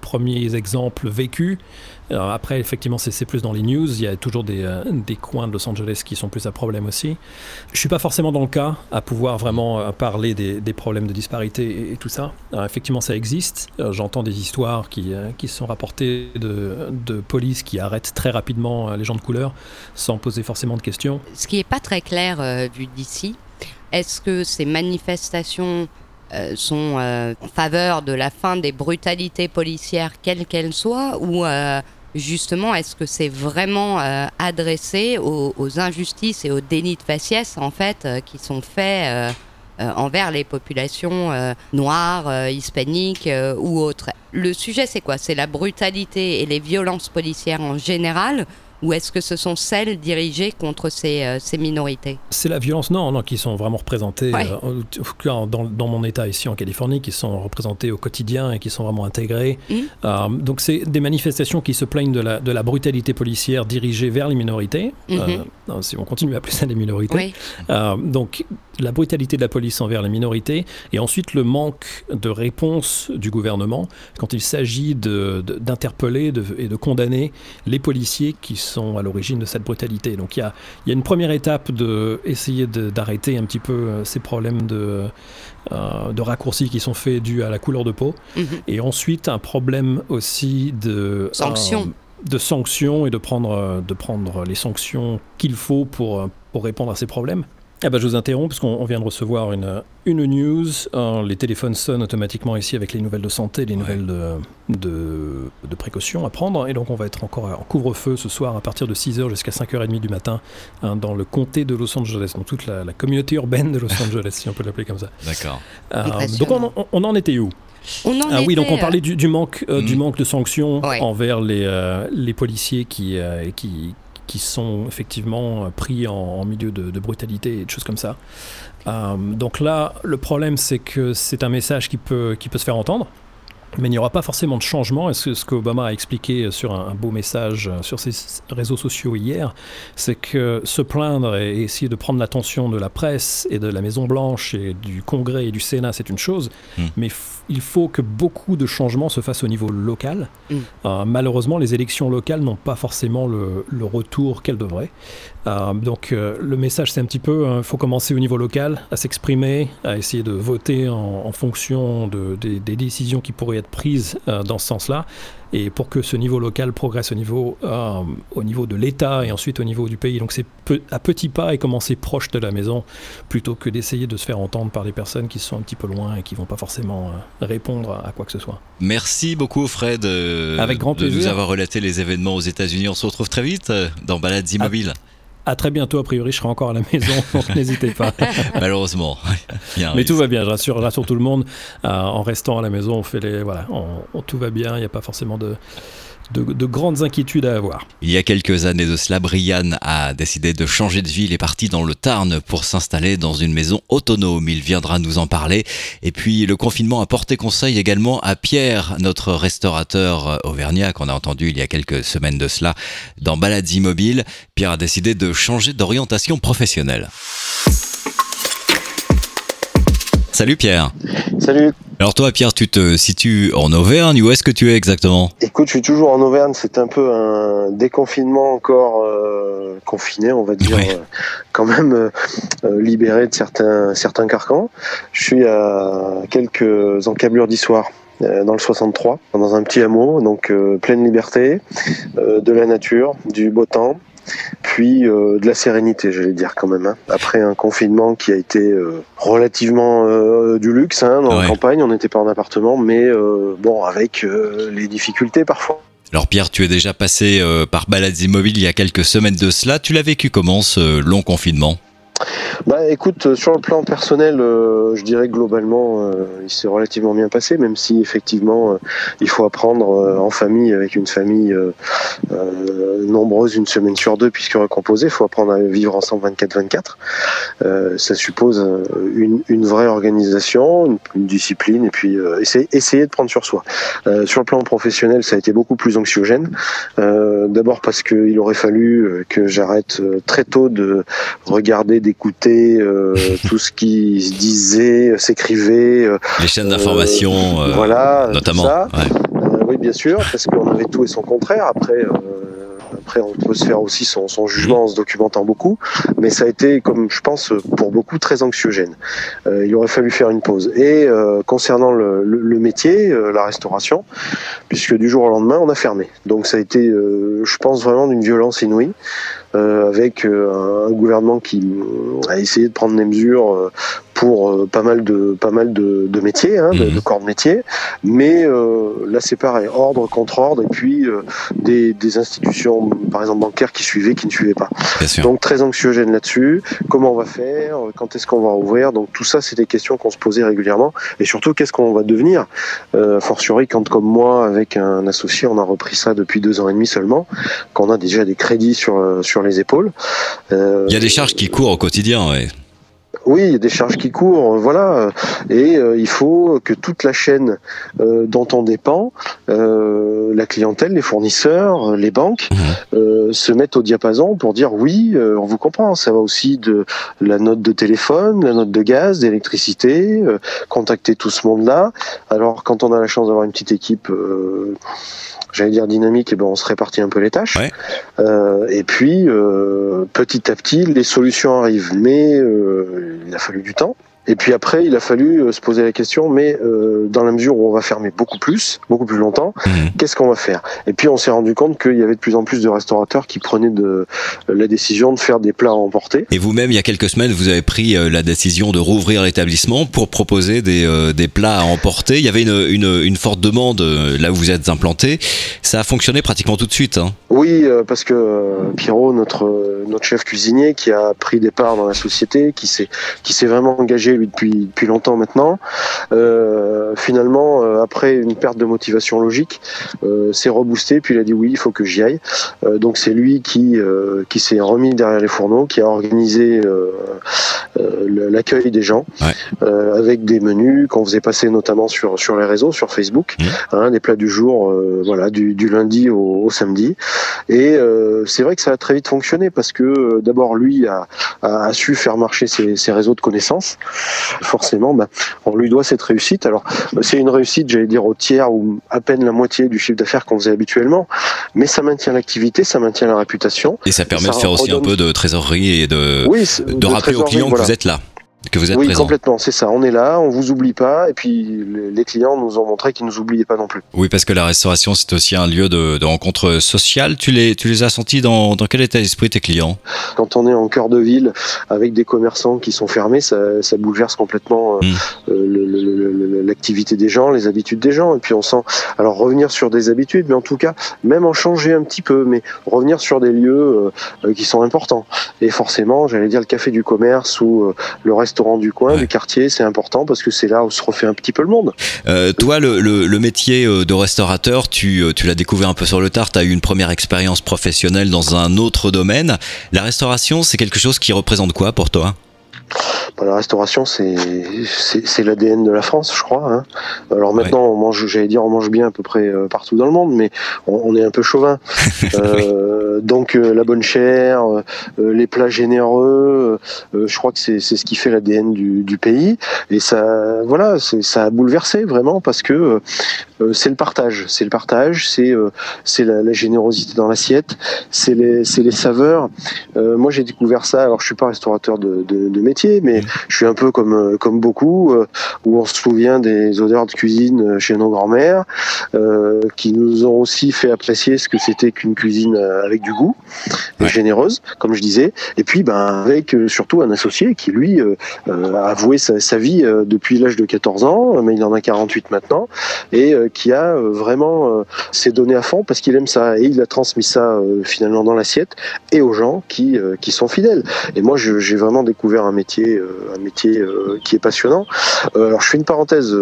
premiers exemples vécus. après, effectivement, c'est plus dans les news. Il y a toujours des, euh, des, coins de Los Angeles qui sont plus à problème aussi. Je suis pas forcément dans le cas à pouvoir vraiment euh, parler des, problèmes de disparité et, tout ça. effectivement, ça existe. Euh, j'entends des histoires qui, qui sont rapportées de, de, police qui arrêtent très rapidement les gens de couleur sans poser forcément de questions. Ce qui n'est pas très clair vu d'ici, est-ce que ces manifestations euh, sont euh, en faveur de la fin des brutalités policières, quelles qu'elles soient, ou euh, justement est-ce que c'est vraiment adressé aux, injustices et aux dénis de faciès en fait qui sont faits envers les populations noires, hispaniques ou autres? Le sujet c'est quoi? C'est la brutalité et les violences policières en général ou est-ce que ce sont celles dirigées contre ces, euh, ces minorités C'est la violence, non, non, qui sont vraiment représentées, euh, dans, dans, mon état ici en Californie, qui sont représentées au quotidien et qui sont vraiment intégrées. Mmh. Euh, donc c'est des manifestations qui se plaignent de la, de la brutalité policière dirigée vers les minorités, mmh. si on continue à appeler ça des minorités. donc la brutalité de la police envers les minorités, et ensuite le manque de réponse du gouvernement quand il s'agit d'interpeller de, et de condamner les policiers qui sont à l'origine de cette brutalité. Donc il y a, y a, une première étape de essayer d'arrêter un petit peu euh, ces problèmes de, euh, de raccourcis qui sont faits dus à la couleur de peau, mhm. et ensuite un problème aussi de... Sanctions. Euh, de sanctions et de prendre, de prendre les sanctions qu'il faut pour, pour répondre à ces problèmes. Ah bah je vous interromps parce qu'on vient de recevoir une, une news. les téléphones sonnent automatiquement ici avec les nouvelles de santé, les nouvelles de, de, de, précaution à prendre. Et donc on va être encore en couvre-feu ce soir à partir de 6h jusqu'à 5h30 du matin hein, dans le comté de Los Angeles, donc toute la, communauté urbaine de Los Angeles, si on peut l'appeler comme ça. D'accord. Euh, donc on, en était où? On en ah oui, donc on parlait du, manque, euh, du mm. manque de sanctions envers les, euh, les policiers qui, qui, qui sont effectivement euh, pris en, milieu de, brutalité et de choses comme ça. Euh, donc là, le problème, c'est que c'est un message qui peut, qui peut se faire entendre. Mais il n'y aura pas forcément de changement. Et ce, ce qu'Obama a expliqué sur un, beau message euh, sur ses réseaux sociaux hier, c'est que se plaindre et essayer de prendre l'attention de la presse et de la Maison-Blanche et du Congrès et du Sénat, c'est une chose. Hmm. Mais il faut que beaucoup de changements se fassent au niveau local. Hmm. Euh, malheureusement, les élections locales n'ont pas forcément le, retour qu'elles devraient. Euh, donc le message, c'est un petit peu, il faut commencer au niveau local, à s'exprimer, à essayer de voter en, fonction de, des, des décisions qui pourraient être prises euh, dans ce sens-là. Et pour que ce niveau local progresse au niveau, euh, au niveau de l'État et ensuite au niveau du pays. Donc c'est à petits pas et commencer proche de la maison plutôt que d'essayer de se faire entendre par des personnes qui sont un petit peu loin et qui vont pas forcément euh, répondre à quoi que ce soit. Merci beaucoup Fred Avec grand plaisir. de nous avoir relaté les événements aux États-Unis. On se retrouve très vite dans Balades Immobiles. À très bientôt, a priori, je serai encore à la maison, donc n'hésitez pas. Malheureusement. Mais tout va bien, je rassure, rassure tout le monde. Euh, en restant à la maison, on fait les. Voilà, on, tout va bien, il n'y a pas forcément de de, grandes inquiétudes à avoir. Il y a quelques années de cela, Brian a décidé de changer de vie. Il est parti dans le Tarn pour s'installer dans une maison autonome. Il viendra nous en parler. Et puis le confinement a porté conseil également à Pierre, notre restaurateur auvergnat qu'on a entendu il y a quelques semaines de cela dans Balades Immobiles. Pierre a décidé de changer d'orientation professionnelle. Salut Pierre. Salut. Alors toi Pierre, tu te situes en Auvergne, où est-ce que tu es exactement? Écoute, je suis toujours en Auvergne, c'est un peu un déconfinement encore euh, confiné, on va dire, euh, quand même euh, libéré de certains, certains carcans. Je suis à quelques encablures d'histoire dans le 63, dans un petit hameau, donc pleine liberté, de la nature, du beau temps, puis euh, de la sérénité, j'allais dire quand même. Hein. Après un confinement qui a été euh, relativement euh, du luxe, hein, dans la campagne, on n'était pas en appartement, mais bon, avec les difficultés parfois. Alors Pierre, tu es déjà passé par Balades Immobiles il y a quelques semaines de cela. Tu l'as vécu comment ce long confinement? Bah écoute, euh, sur le plan personnel, euh, je dirais globalement, euh, il s'est relativement bien passé, même si effectivement, il faut apprendre en famille, avec une famille nombreuse, une semaine sur deux, puisque recomposée, il faut apprendre à vivre ensemble 24-24. ça suppose une, vraie organisation, une, discipline, et puis essayer, essayer de prendre sur soi. sur le plan professionnel, ça a été beaucoup plus anxiogène. D'abord parce qu'il aurait fallu que j'arrête très tôt de regarder, d'écouter euh, tout ce qui se disait, s'écrivait. Euh, Les chaînes d'information, euh, voilà, notamment. oui, bien sûr, parce qu'on avait tout et son contraire. Après, après, on peut se faire aussi son, jugement en se documentant beaucoup, mais ça a été, comme je pense, pour beaucoup très anxiogène. il aurait fallu faire une pause. Et concernant le, métier, la restauration, puisque du jour au lendemain, on a fermé. Donc ça a été, je pense, vraiment d'une violence inouïe. Euh, avec euh, un gouvernement qui a essayé de prendre des mesures euh, pour euh, pas mal de pas mal de, de métiers, hein, de, mhm. de, corps de métier. Mais euh, là, c'est pareil, ordre contre ordre, et puis euh, des, des, institutions, par exemple bancaires, qui suivaient, qui ne suivaient pas. Donc très anxiogène là-dessus. Comment on va faire? Quand est-ce qu'on va ouvrir Donc tout ça, c'est des questions qu'on se posait régulièrement. Et surtout, qu'est-ce qu'on va devenir? Euh, Fortiori, quand comme moi, avec un associé, on a repris ça depuis deux ans et demi seulement, qu'on a déjà des crédits sur sur les épaules. Il y a des charges qui courent au quotidien, ouais. Oui, il y a des charges qui courent, voilà, et euh, il faut que toute la chaîne euh, dont on dépend, euh, la clientèle, les fournisseurs, les banques, mhm. se mettent au diapason pour dire oui, on vous comprend. Ça va aussi de la note de téléphone, la note de gaz, d'électricité, contacter tout ce monde-là. Alors quand on a la chance d'avoir une petite équipe j'allais dire dynamique, et ben on se répartit un peu les tâches. Euh, et puis euh, petit à petit, les solutions arrivent, mais euh, il a fallu du temps. Et puis après, il a fallu euh, se poser la question, mais euh, dans la mesure où on va fermer beaucoup plus, beaucoup plus longtemps, mhm. qu'est-ce qu'on va faire? Et puis on s'est rendu compte qu'il y avait de plus en plus de restaurateurs qui prenaient de, la décision de faire des plats à emporter. Et vous-même, il y a quelques semaines, vous avez pris euh, la décision de rouvrir l'établissement pour proposer des, des, plats à emporter. Il y avait une, une, une, forte demande là où vous êtes implanté. Ça a fonctionné pratiquement tout de suite. Hein. Oui, parce que Pierrot, notre, notre chef cuisinier, qui a pris des parts dans la société, qui s'est vraiment engagé Lui depuis depuis longtemps maintenant. finalement, après une perte de motivation logique, s'est reboosté, puis il a dit oui, il faut que j'y aille. donc c'est lui qui qui s'est remis derrière les fourneaux, qui a organisé l'accueil des gens avec des menus qu'on faisait passer notamment sur sur les réseaux, sur Facebook, mmh. hein, des plats du jour, voilà, du, du lundi au, au samedi. Et c'est vrai que ça a très vite fonctionné parce que euh, d'abord lui a, a, su faire marcher ses, ses réseaux de connaissances. Forcément, ben, on lui doit cette réussite. Alors c'est une réussite, j'allais dire au tiers ou à peine la moitié du chiffre d'affaires qu'on faisait habituellement, mais ça maintient l'activité, ça maintient la réputation. Et ça permet de faire aussi un peu de trésorerie et de, de, rappeler aux clients que vous êtes là que vous êtes oui, complètement, c'est ça. On est là, on vous oublie pas, et puis les clients nous ont montré qu'ils nous oubliaient pas non plus. Oui, parce que la restauration c'est aussi un lieu de, de, rencontre sociale. Tu les, tu les as sentis dans, dans quel état d'esprit tes clients? Quand on est en cœur de ville avec des commerçants qui sont fermés, ça, ça bouleverse complètement euh, hmm. euh, l'activité des gens, les habitudes des gens, et puis on sent. Alors revenir sur des habitudes, mais en tout cas même en changer un petit peu, mais revenir sur des lieux euh, qui sont importants. Et forcément, j'allais dire le café du commerce ou le restaurant restaurant du coin, du quartier, c'est important parce que c'est là où se refait un petit peu le monde. Euh, toi, le, le, métier euh, de restaurateur, tu, euh, tu l'as découvert un peu sur le tard, tu as eu une première expérience professionnelle dans un autre domaine. La restauration, c'est quelque chose qui représente quoi pour toi? Bah, la restauration, c'est c'est l'ADN de la France, je crois. Hein. Alors maintenant, on mange, j'allais dire, on mange bien à peu près partout dans le monde, mais on, est un peu chauvin. euh, donc la bonne chair, les plats généreux, je crois que c'est ce qui fait l'ADN du, du, pays. Et ça, voilà, ça a bouleversé vraiment parce que c'est le partage, c'est le partage, c'est c'est la, la, générosité dans l'assiette, c'est les c'est les saveurs. moi, j'ai découvert ça. Alors, je suis pas restaurateur de, de, de métier mais je suis un peu comme euh, comme beaucoup euh, où on se souvient des odeurs de cuisine euh, chez nos grands-mères qui nous ont aussi fait apprécier ce que c'était qu'une cuisine avec du goût généreuse, comme je disais. Et puis, ben avec surtout un associé qui lui a avoué sa, vie depuis l'âge de 14 ans, mais il en a 48 maintenant, et qui a vraiment s'est donné à fond parce qu'il aime ça et il a transmis ça finalement dans l'assiette et aux gens qui qui sont fidèles. Et moi, j'ai vraiment découvert un métier euh, un métier euh, qui est passionnant. Euh, alors je fais une parenthèse,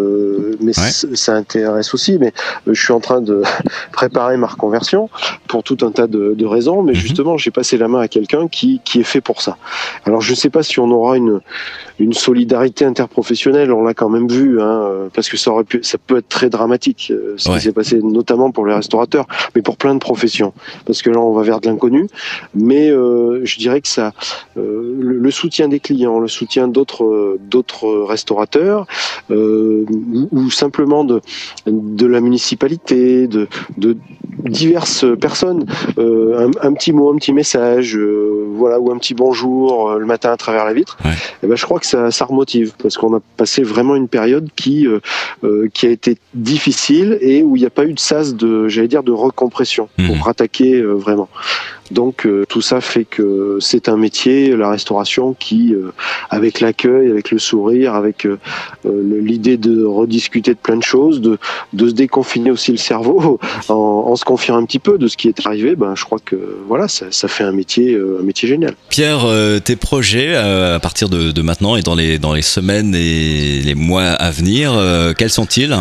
mais ça intéresse aussi. Mais je suis en train de préparer ma reconversion pour tout un tas de, de raisons. Mais mhm. justement, j'ai passé la main à quelqu'un qui, qui est fait pour ça. Alors je ne sais pas si on aura une, une solidarité interprofessionnelle. On l'a quand même vu, hein, parce que ça aurait pu, ça peut être très dramatique ce qui s'est passé, notamment pour les restaurateurs, mais pour plein de professions. Parce que là, on va vers de l'inconnu. Mais euh, je dirais que ça, euh, le, le, soutien des clients, le soutien d'autres d'autres restaurateurs euh, ou, simplement de de la municipalité, de, de diverses personnes, euh, un, petit mot, un petit message, euh, voilà, ou un petit bonjour le matin à travers la vitre. Et eh ben je crois que ça, ça remotive parce qu'on a passé vraiment une période qui qui a été difficile et où il n'y a pas eu de sas de, j'allais dire, de recompression pour mmh. attaquer vraiment. Donc euh, tout ça fait que c'est un métier, la restauration, qui, euh, avec l'accueil, avec le sourire, avec euh, l'idée de rediscuter de plein de choses, de, de se déconfiner aussi le cerveau, en, en, se confiant un petit peu de ce qui est arrivé, ben, je crois que voilà, ça, ça fait un métier, un métier génial. Pierre, tes projets à partir de, de, maintenant et dans les, dans les semaines et les mois à venir, quels sont-ils?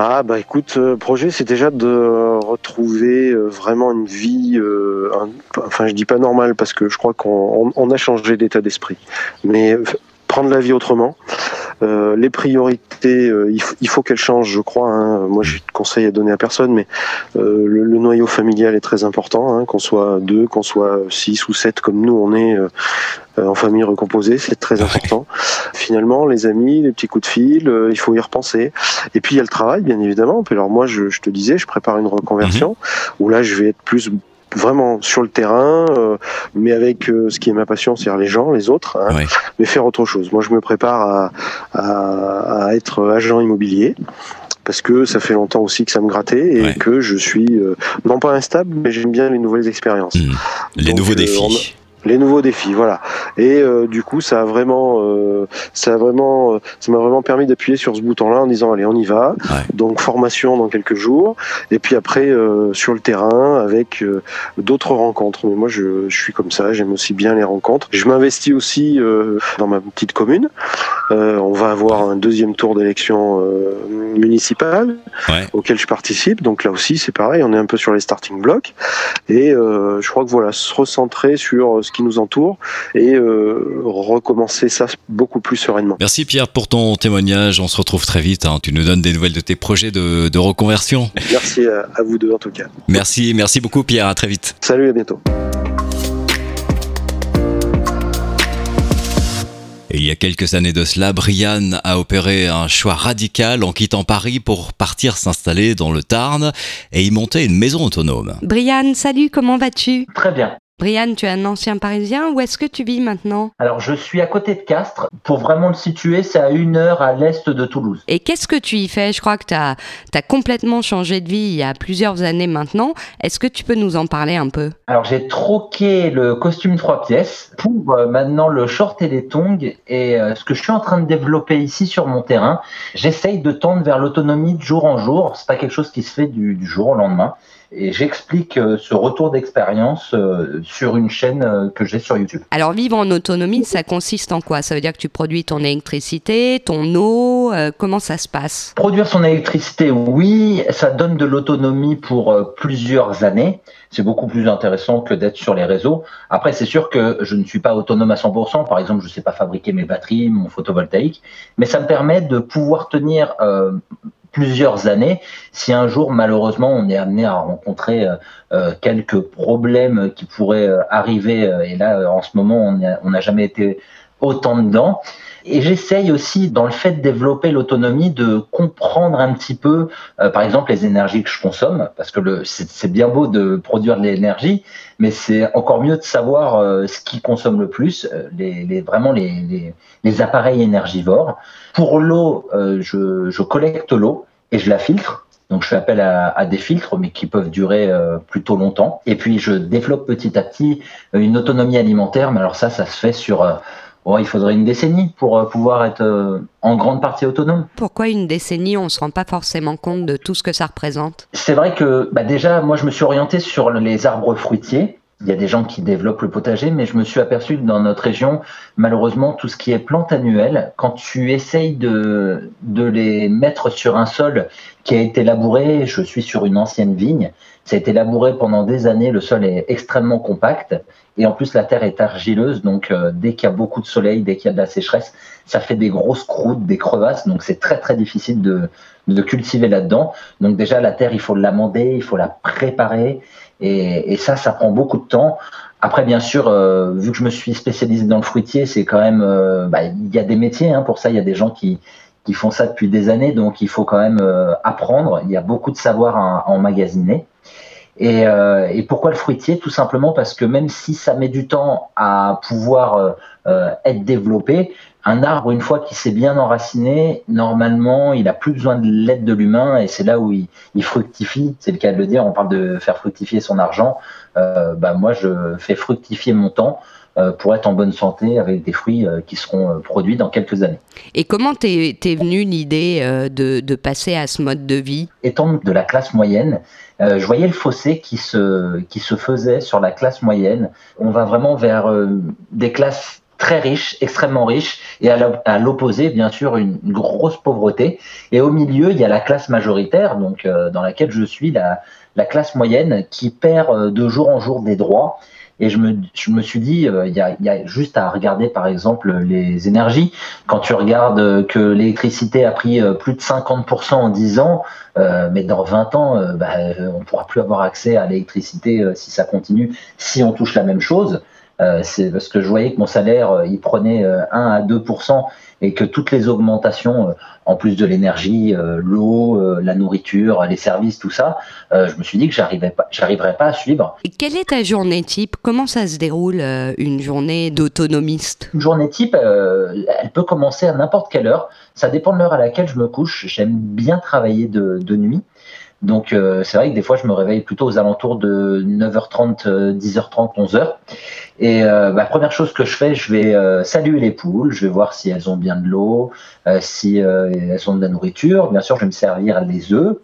Ah bah écoute, euh, projet c'est déjà de retrouver euh, vraiment une vie, euh, enfin je dis pas normale parce que je crois qu'on on a changé d'état d'esprit, mais prendre la vie autrement. Euh, les priorités, euh, il, faut qu'elles changent, je crois. Hein. Moi, j'ai de conseils à donner à personne, mais euh, le, le, noyau familial est très important. Hein, qu'on soit deux, qu'on soit six ou sept, comme nous, on est en famille recomposée, c'est très important. Finalement, les amis, les petits coups de fil, il faut y repenser. Et puis il y a le travail, bien évidemment. Puis alors moi, je, je te disais, je prépare une reconversion mhm. où là, je vais être plus vraiment sur le terrain, euh, mais avec euh, ce qui est ma passion, c'est-à-dire les gens, les autres, hein, mais faire autre chose. Moi, je me prépare à, à, à, être agent immobilier parce que ça fait longtemps aussi que ça me grattait et que je suis euh, non pas instable, mais j'aime bien les nouvelles expériences. Mmh. Les nouveaux défis Les nouveaux défis, voilà. Et du coup, ça a vraiment, ça a vraiment, ça m'a vraiment permis d'appuyer sur ce bouton-là en disant allez, on y va. Donc formation dans quelques jours, et puis après sur le terrain avec d'autres rencontres. Mais moi, je, je suis comme ça. J'aime aussi bien les rencontres. Je m'investis aussi dans ma petite commune. on va avoir un deuxième tour d'élection municipale auquel je participe. Donc là aussi, c'est pareil, on est un peu sur les starting blocks. Et euh, je crois que voilà, se recentrer sur ce qui nous entoure et euh, recommencer ça beaucoup plus sereinement. Merci Pierre pour ton témoignage. On se retrouve très vite. Hein. Tu nous donnes des nouvelles de tes projets de, de reconversion. Merci à, à vous deux en tout cas. Merci, merci beaucoup Pierre. À très vite. Salut, à bientôt. il y a quelques années de cela, Brian a opéré un choix radical en quittant Paris pour partir s'installer dans le Tarn et y monter une maison autonome. Brian, salut, comment vas-tu? Très bien. Brian, tu es un ancien parisien. Où est-ce que tu vis maintenant? Alors, je suis à côté de Castres. Pour vraiment le situer, c'est à une heure à l'est de Toulouse. Et qu'est-ce que tu y fais? Je crois que tu as, complètement changé de vie il y a plusieurs années maintenant. Est-ce que tu peux nous en parler un peu? Alors, j'ai troqué le costume trois pièces pour euh, maintenant le short et les tongs. Et euh, ce que je suis en train de développer ici sur mon terrain, j'essaye de tendre vers l'autonomie de jour en jour. C'est pas quelque chose qui se fait du, du jour au lendemain et j'explique euh, ce retour d'expérience euh, sur une chaîne euh, que j'ai sur YouTube. Alors vivre en autonomie, ça consiste en quoi? Ça veut dire que tu produis ton électricité, ton eau, comment ça se passe? Produire son électricité, oui, ça donne de l'autonomie pour plusieurs années. C'est beaucoup plus intéressant que d'être sur les réseaux. Après, c'est sûr que je ne suis pas autonome à 100%. Par exemple, je ne sais pas fabriquer mes batteries, mon photovoltaïque, mais ça me permet de pouvoir tenir plusieurs années si un jour malheureusement on est amené à rencontrer euh, euh, quelques problèmes qui pourraient euh, arriver et là en ce moment on n'a jamais été autant dedans et j'essaye aussi, dans le fait de développer l'autonomie, de comprendre un petit peu, par exemple, les énergies que je consomme, parce que c'est bien beau de produire de l'énergie, mais c'est encore mieux de savoir ce qui consomme le plus, les, vraiment les, les, appareils énergivores. Pour l'eau, je, je collecte l'eau et je la filtre. Donc je fais appel à, des filtres, mais qui peuvent durer euh, plutôt longtemps. Et puis je développe petit à petit euh, une autonomie alimentaire. Mais alors ça, ça se fait sur... Euh, il faudrait une décennie pour pouvoir être en grande partie autonome. Pourquoi une décennie On ne se rend pas forcément compte de tout ce que ça représente? C'est vrai que bah déjà, moi, je me suis orienté sur les arbres fruitiers. Il y a des gens qui développent le potager, mais je me suis aperçu que dans notre région, malheureusement, tout ce qui est plante annuelle, quand tu essayes de, de les mettre sur un sol qui a été labouré, je suis sur une ancienne vigne, ça a été labouré pendant des années, le sol est extrêmement compact, et en plus la terre est argileuse, donc euh, dès qu'il y a beaucoup de soleil, dès qu'il y a de la sécheresse, ça fait des grosses croûtes, des crevasses, donc c'est très très difficile de, cultiver là-dedans. Donc déjà la terre, il faut l'amender, il faut la préparer, et, ça, ça prend beaucoup de temps. Après, bien sûr, euh, vu que je me suis spécialisé dans le fruitier, c'est quand même, euh, bah, il y a des métiers hein, pour ça. Il y a des gens qui, font ça depuis des années, donc il faut quand même apprendre. Il y a beaucoup de savoir à, à emmagasiner. Et, et, pourquoi le fruitier? Tout simplement parce que même si ça met du temps à pouvoir être développé, un arbre, une fois qu'il s'est bien enraciné, normalement, il a plus besoin de l'aide de l'humain et c'est là où il, fructifie. C'est le cas de le dire. On parle de faire fructifier son argent. Euh, bah, moi, je fais fructifier mon temps euh, pour être en bonne santé avec des fruits euh, qui seront produits dans quelques années. Et comment t'es es venue l'idée de, passer à ce mode de vie? Étant de la classe moyenne, je voyais le fossé qui se, qui se faisait sur la classe moyenne. On va vraiment vers des classes très riche, extrêmement riche, et à l'opposé, bien sûr, une, grosse pauvreté. Et au milieu, il y a la classe majoritaire, donc euh, dans laquelle je suis, la, la classe moyenne, qui perd euh, de jour en jour des droits. Et je me, suis dit, euh, il y, a, juste à regarder par exemple les énergies. Quand tu regardes que l'électricité a pris plus de 50% en 10 ans, mais dans 20 ans, bah, on ne pourra plus avoir accès à l'électricité si ça continue, si on touche la même chose. Euh, c'est parce que je voyais que mon salaire, euh, il prenait 1 euh, à 2% et que toutes les augmentations, en plus de l'énergie, l'eau, la nourriture, les services, tout ça, je me suis dit que j'arrivais pas, j'arriverais pas à suivre. Et quelle est ta journée type? Comment ça se déroule une journée d'autonomiste? Une journée type, elle peut commencer à n'importe quelle heure. Ça dépend de l'heure à laquelle je me couche. J'aime bien travailler de, de nuit. Donc c'est vrai que des fois je me réveille plutôt aux alentours de 9h30, 10h30, 11h. Et la bah, première chose que je fais, je vais saluer les poules, je vais voir si elles ont bien de l'eau, si elles ont de la nourriture. Bien sûr, je vais me servir les œufs.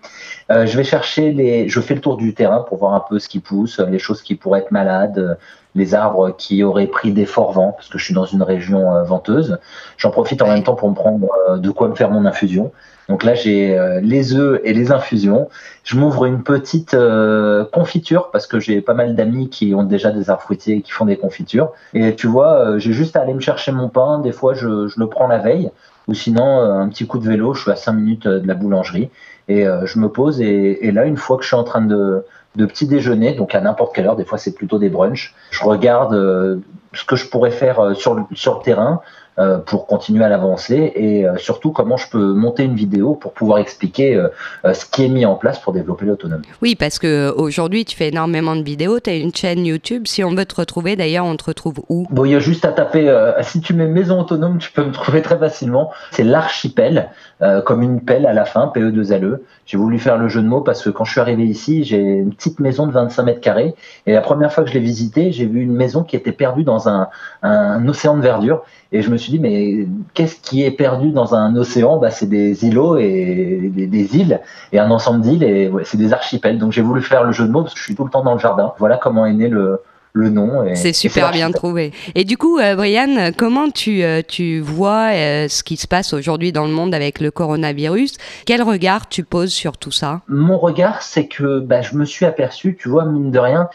je vais chercher les, je fais le tour du terrain pour voir un peu ce qui pousse, les choses qui pourraient être malades, les arbres qui auraient pris des forts vents, parce que je suis dans une région venteuse. J'en profite en même temps pour me prendre de quoi me faire mon infusion. Donc là, j'ai euh, les œufs et les infusions. Je m'ouvre une petite euh, confiture parce que j'ai pas mal d'amis qui ont déjà des arbres fruitiers et qui font des confitures. Et tu vois, euh, j'ai juste à aller me chercher mon pain. Des fois, je, je le prends la veille. Ou sinon, un petit coup de vélo, je suis à 5 minutes de la boulangerie. Et je me pose. Et, et, là, une fois que je suis en train de, de petit déjeuner, donc à n'importe quelle heure, des fois c'est plutôt des brunchs, je regarde ce que je pourrais faire sur sur le terrain euh, pour continuer à l'avancer et euh, surtout comment je peux monter une vidéo pour pouvoir expliquer euh, ce qui est mis en place pour développer l'autonomie. Oui, parce que aujourd'hui tu fais énormément de vidéos, tu as une chaîne YouTube. Si on veut te retrouver, d'ailleurs, on te retrouve où? Bon, il y a juste à taper. si tu mets maison autonome, tu peux me trouver très facilement. C'est l'archipel, comme une pelle à la fin, PE2LE. J'ai voulu faire le jeu de mots parce que quand je suis arrivé ici, j'ai une petite maison de 25 mètres carrés et la première fois que je l'ai visitée, j'ai vu une maison qui était perdue dans un, un océan de verdure et je me suis dit, mais qu'est-ce qui est perdu dans un océan? Bah, C'est des îlots et des, îles, et un ensemble d'îles, et c'est des archipels. Donc j'ai voulu faire le jeu de mots parce que je suis tout le temps dans le jardin. Voilà comment est né le, le nom. C'est super bien trouvé. Et du coup, euh, Brian, comment tu, euh, tu vois euh, ce qui se passe aujourd'hui dans le monde avec le coronavirus? Quel regard tu poses sur tout ça? Mon regard, c'est que bah, je me suis aperçu, tu vois, mine de rien,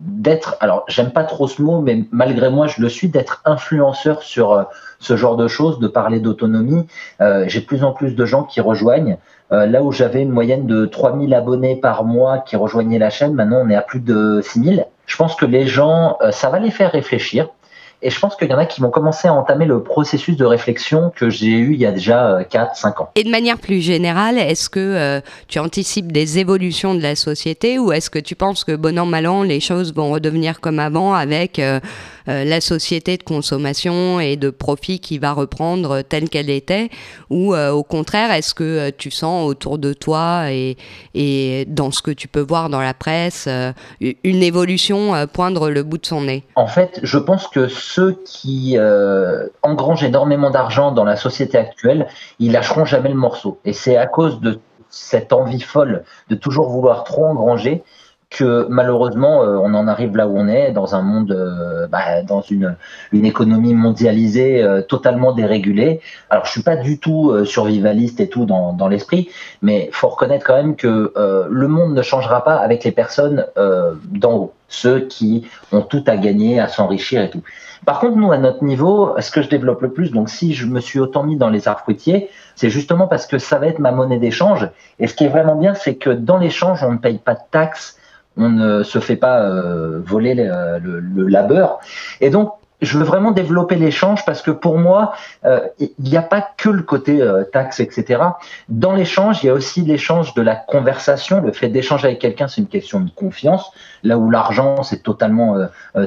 d'être, alors j'aime pas trop ce mot, mais malgré moi, je le suis, d'être influenceur sur ce genre de choses, de parler d'autonomie. J'ai de plus en plus de gens qui rejoignent. là où j'avais une moyenne de 3000 abonnés par mois qui rejoignaient la chaîne, maintenant on est à plus de 6000 je pense que les gens, euh, ça va les faire réfléchir. Et je pense qu'il y en a qui vont commencer à entamer le processus de réflexion que j'ai eu il y a déjà 4-5 euh, ans. Et de manière plus générale, est-ce que euh, tu anticipes des évolutions de la société ou est-ce que tu penses que bon an, mal an, les choses vont redevenir comme avant avec la société de consommation et de profit qui va reprendre telle qu'elle était Ou euh, au contraire, est-ce que euh, tu sens autour de toi et dans ce que tu peux voir dans la presse une évolution poindre le bout de son nez? En fait, je pense que ceux qui engrangent énormément d'argent dans la société actuelle, ils lâcheront jamais le morceau. Et c'est à cause de cette envie folle de toujours vouloir trop engranger que malheureusement euh, on en arrive là où on est dans un monde euh, bah, dans une, une économie mondialisée euh, totalement dérégulée alors je suis pas du tout survivaliste et tout dans, dans l'esprit mais faut reconnaître quand même que le monde ne changera pas avec les personnes d'en haut ceux qui ont tout à gagner à s'enrichir et tout par contre, nous, à notre niveau, ce que je développe le plus, donc si je me suis autant mis dans les arbres fruitiers, c'est justement parce que ça va être ma monnaie d'échange. Et ce qui est vraiment bien, c'est que dans l'échange, on ne paye pas de taxes, on ne se fait pas euh, voler le, le, labeur. Et donc, je veux vraiment développer l'échange parce que pour moi, euh, il n'y a pas que le côté euh, taxe, etc. Dans l'échange, il y a aussi l'échange de la conversation. Le fait d'échanger avec quelqu'un, c'est une question de confiance. Là où l'argent, c'est totalement, euh,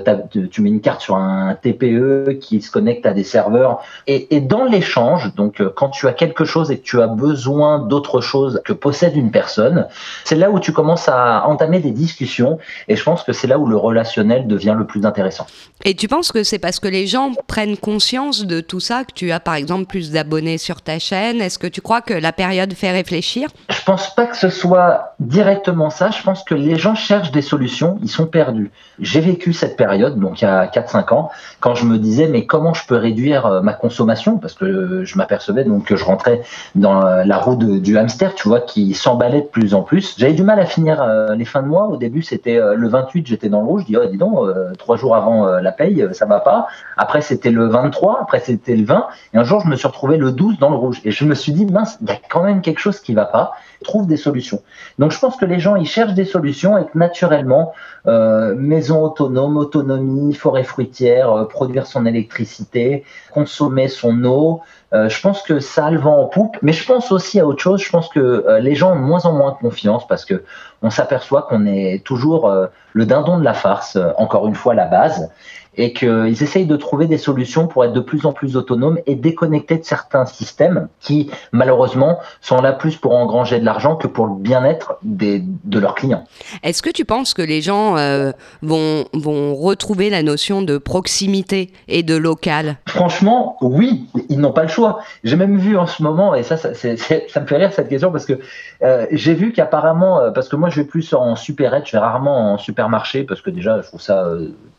tu mets une carte sur un TPE qui se connecte à des serveurs. Et, et dans l'échange, donc quand tu as quelque chose et que tu as besoin d'autre chose que possède une personne, c'est là où tu commences à entamer des discussions. Et je pense que c'est là où le relationnel devient le plus intéressant. Et tu penses que c'est parce que les gens prennent conscience de tout ça, que tu as par exemple plus d'abonnés sur ta chaîne Est-ce que tu crois que la période fait réfléchir? Je pense pas que ce soit directement ça. Je pense que les gens cherchent des solutions, ils sont perdus. J'ai vécu cette période, donc il y a 4-5 ans, quand je me disais mais comment je peux réduire euh, ma consommation? Parce que je m'apercevais donc que je rentrais dans euh, la roue du hamster, tu vois, qui s'emballait de plus en plus. J'avais du mal à finir euh, les fins de mois. Au début, c'était le 28, j'étais dans le rouge. Je dis, oh, dis donc, trois jours avant la paye, ça va pas. Après, c'était le 23. Après, c'était le 20. Et un jour, je me suis retrouvé le 12 dans le rouge. Et je me suis dit, mince, il y a quand même quelque chose qui va pas. Trouve des solutions. Donc, je pense que les gens, ils cherchent des solutions et que naturellement, euh, maison autonome, autonomie, forêt fruitière, euh, produire son électricité, consommer son eau, je pense que ça a le vent en poupe, mais je pense aussi à autre chose. Je pense que les gens ont de moins en moins confiance parce que on s'aperçoit qu'on est toujours le dindon de la farce, encore une fois la base, et qu'ils essayent de trouver des solutions pour être de plus en plus autonomes et déconnectés de certains systèmes qui, malheureusement, sont là plus pour engranger de l'argent que pour le bien-être de leurs clients. Est-ce que tu penses que les gens euh, vont, vont retrouver la notion de proximité et de local? Franchement, oui, ils n'ont pas le choix. J'ai même vu en ce moment, et ça, ça, ça me fait rire cette question, parce que euh, j'ai vu qu'apparemment, euh, parce que moi je vais plus en supérette, je vais rarement en supermarché, parce que déjà je trouve ça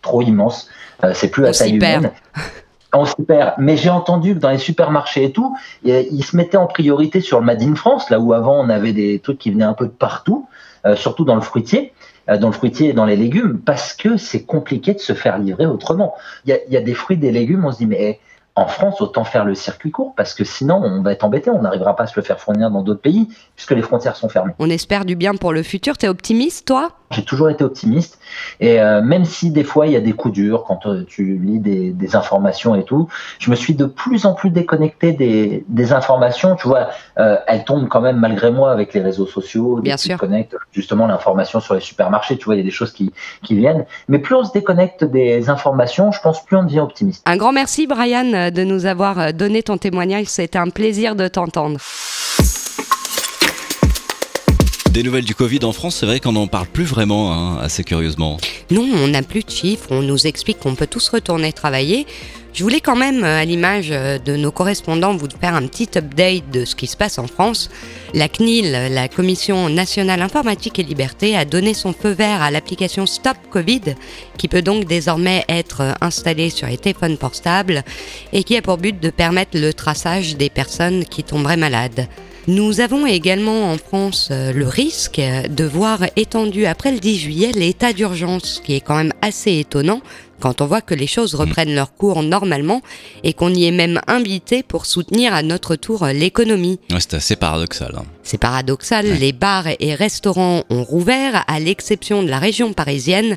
trop immense. Euh, c'est plus à taille humaine. On s'y perd. Mais j'ai entendu que dans les supermarchés et tout, ils se mettaient en priorité sur le Made in France, là où avant on avait des trucs qui venaient un peu de partout, euh, surtout dans le fruitier euh, dans le fruitier et dans les légumes, parce que c'est compliqué de se faire livrer autrement. Il y a, y a, des fruits, des légumes, on se dit, mais en France, autant faire le circuit court parce que sinon, on va être embêté. On n'arrivera pas à se le faire fournir dans d'autres pays puisque les frontières sont fermées. On espère du bien pour le futur. Tu es optimiste, toi? J'ai toujours été optimiste. Et euh, même si des fois, il y a des coups durs quand euh, tu lis des, informations et tout, je me suis de plus en plus déconnecté des, informations. Tu vois, euh, elles tombent quand même malgré moi avec les réseaux sociaux. Bien sûr. Connecte justement l'information sur les supermarchés. Tu vois, il y a des choses qui, qui viennent. Mais plus on se déconnecte des informations, je pense plus on devient optimiste. Un grand merci, Brian de nous avoir euh, donné ton témoignage. C'est un plaisir de t'entendre. Des nouvelles du Covid en France, c'est vrai qu'on n'en parle plus vraiment, hein, assez curieusement. Non, on n'a plus de chiffres, on nous explique qu'on peut tous retourner travailler. Je voulais quand même, euh, à l'image euh, de nos correspondants, vous faire un petit update de ce qui se passe en France. La CNIL, la Commission nationale informatique et liberté, a donné son feu vert à l'application Stop Covid, qui peut donc désormais être installée sur les téléphones portables et qui a pour but de permettre le traçage des personnes qui tomberaient malades. Nous avons également en France euh, le risque de voir étendu après le 10 juillet l'état d'urgence, qui est quand même assez étonnant quand on voit que les choses reprennent leur cours normalement et qu'on y est même invité pour soutenir à notre tour l'économie. c'est assez paradoxal. Hein. C'est paradoxal, les bars et restaurants ont rouvert à l'exception de la région parisienne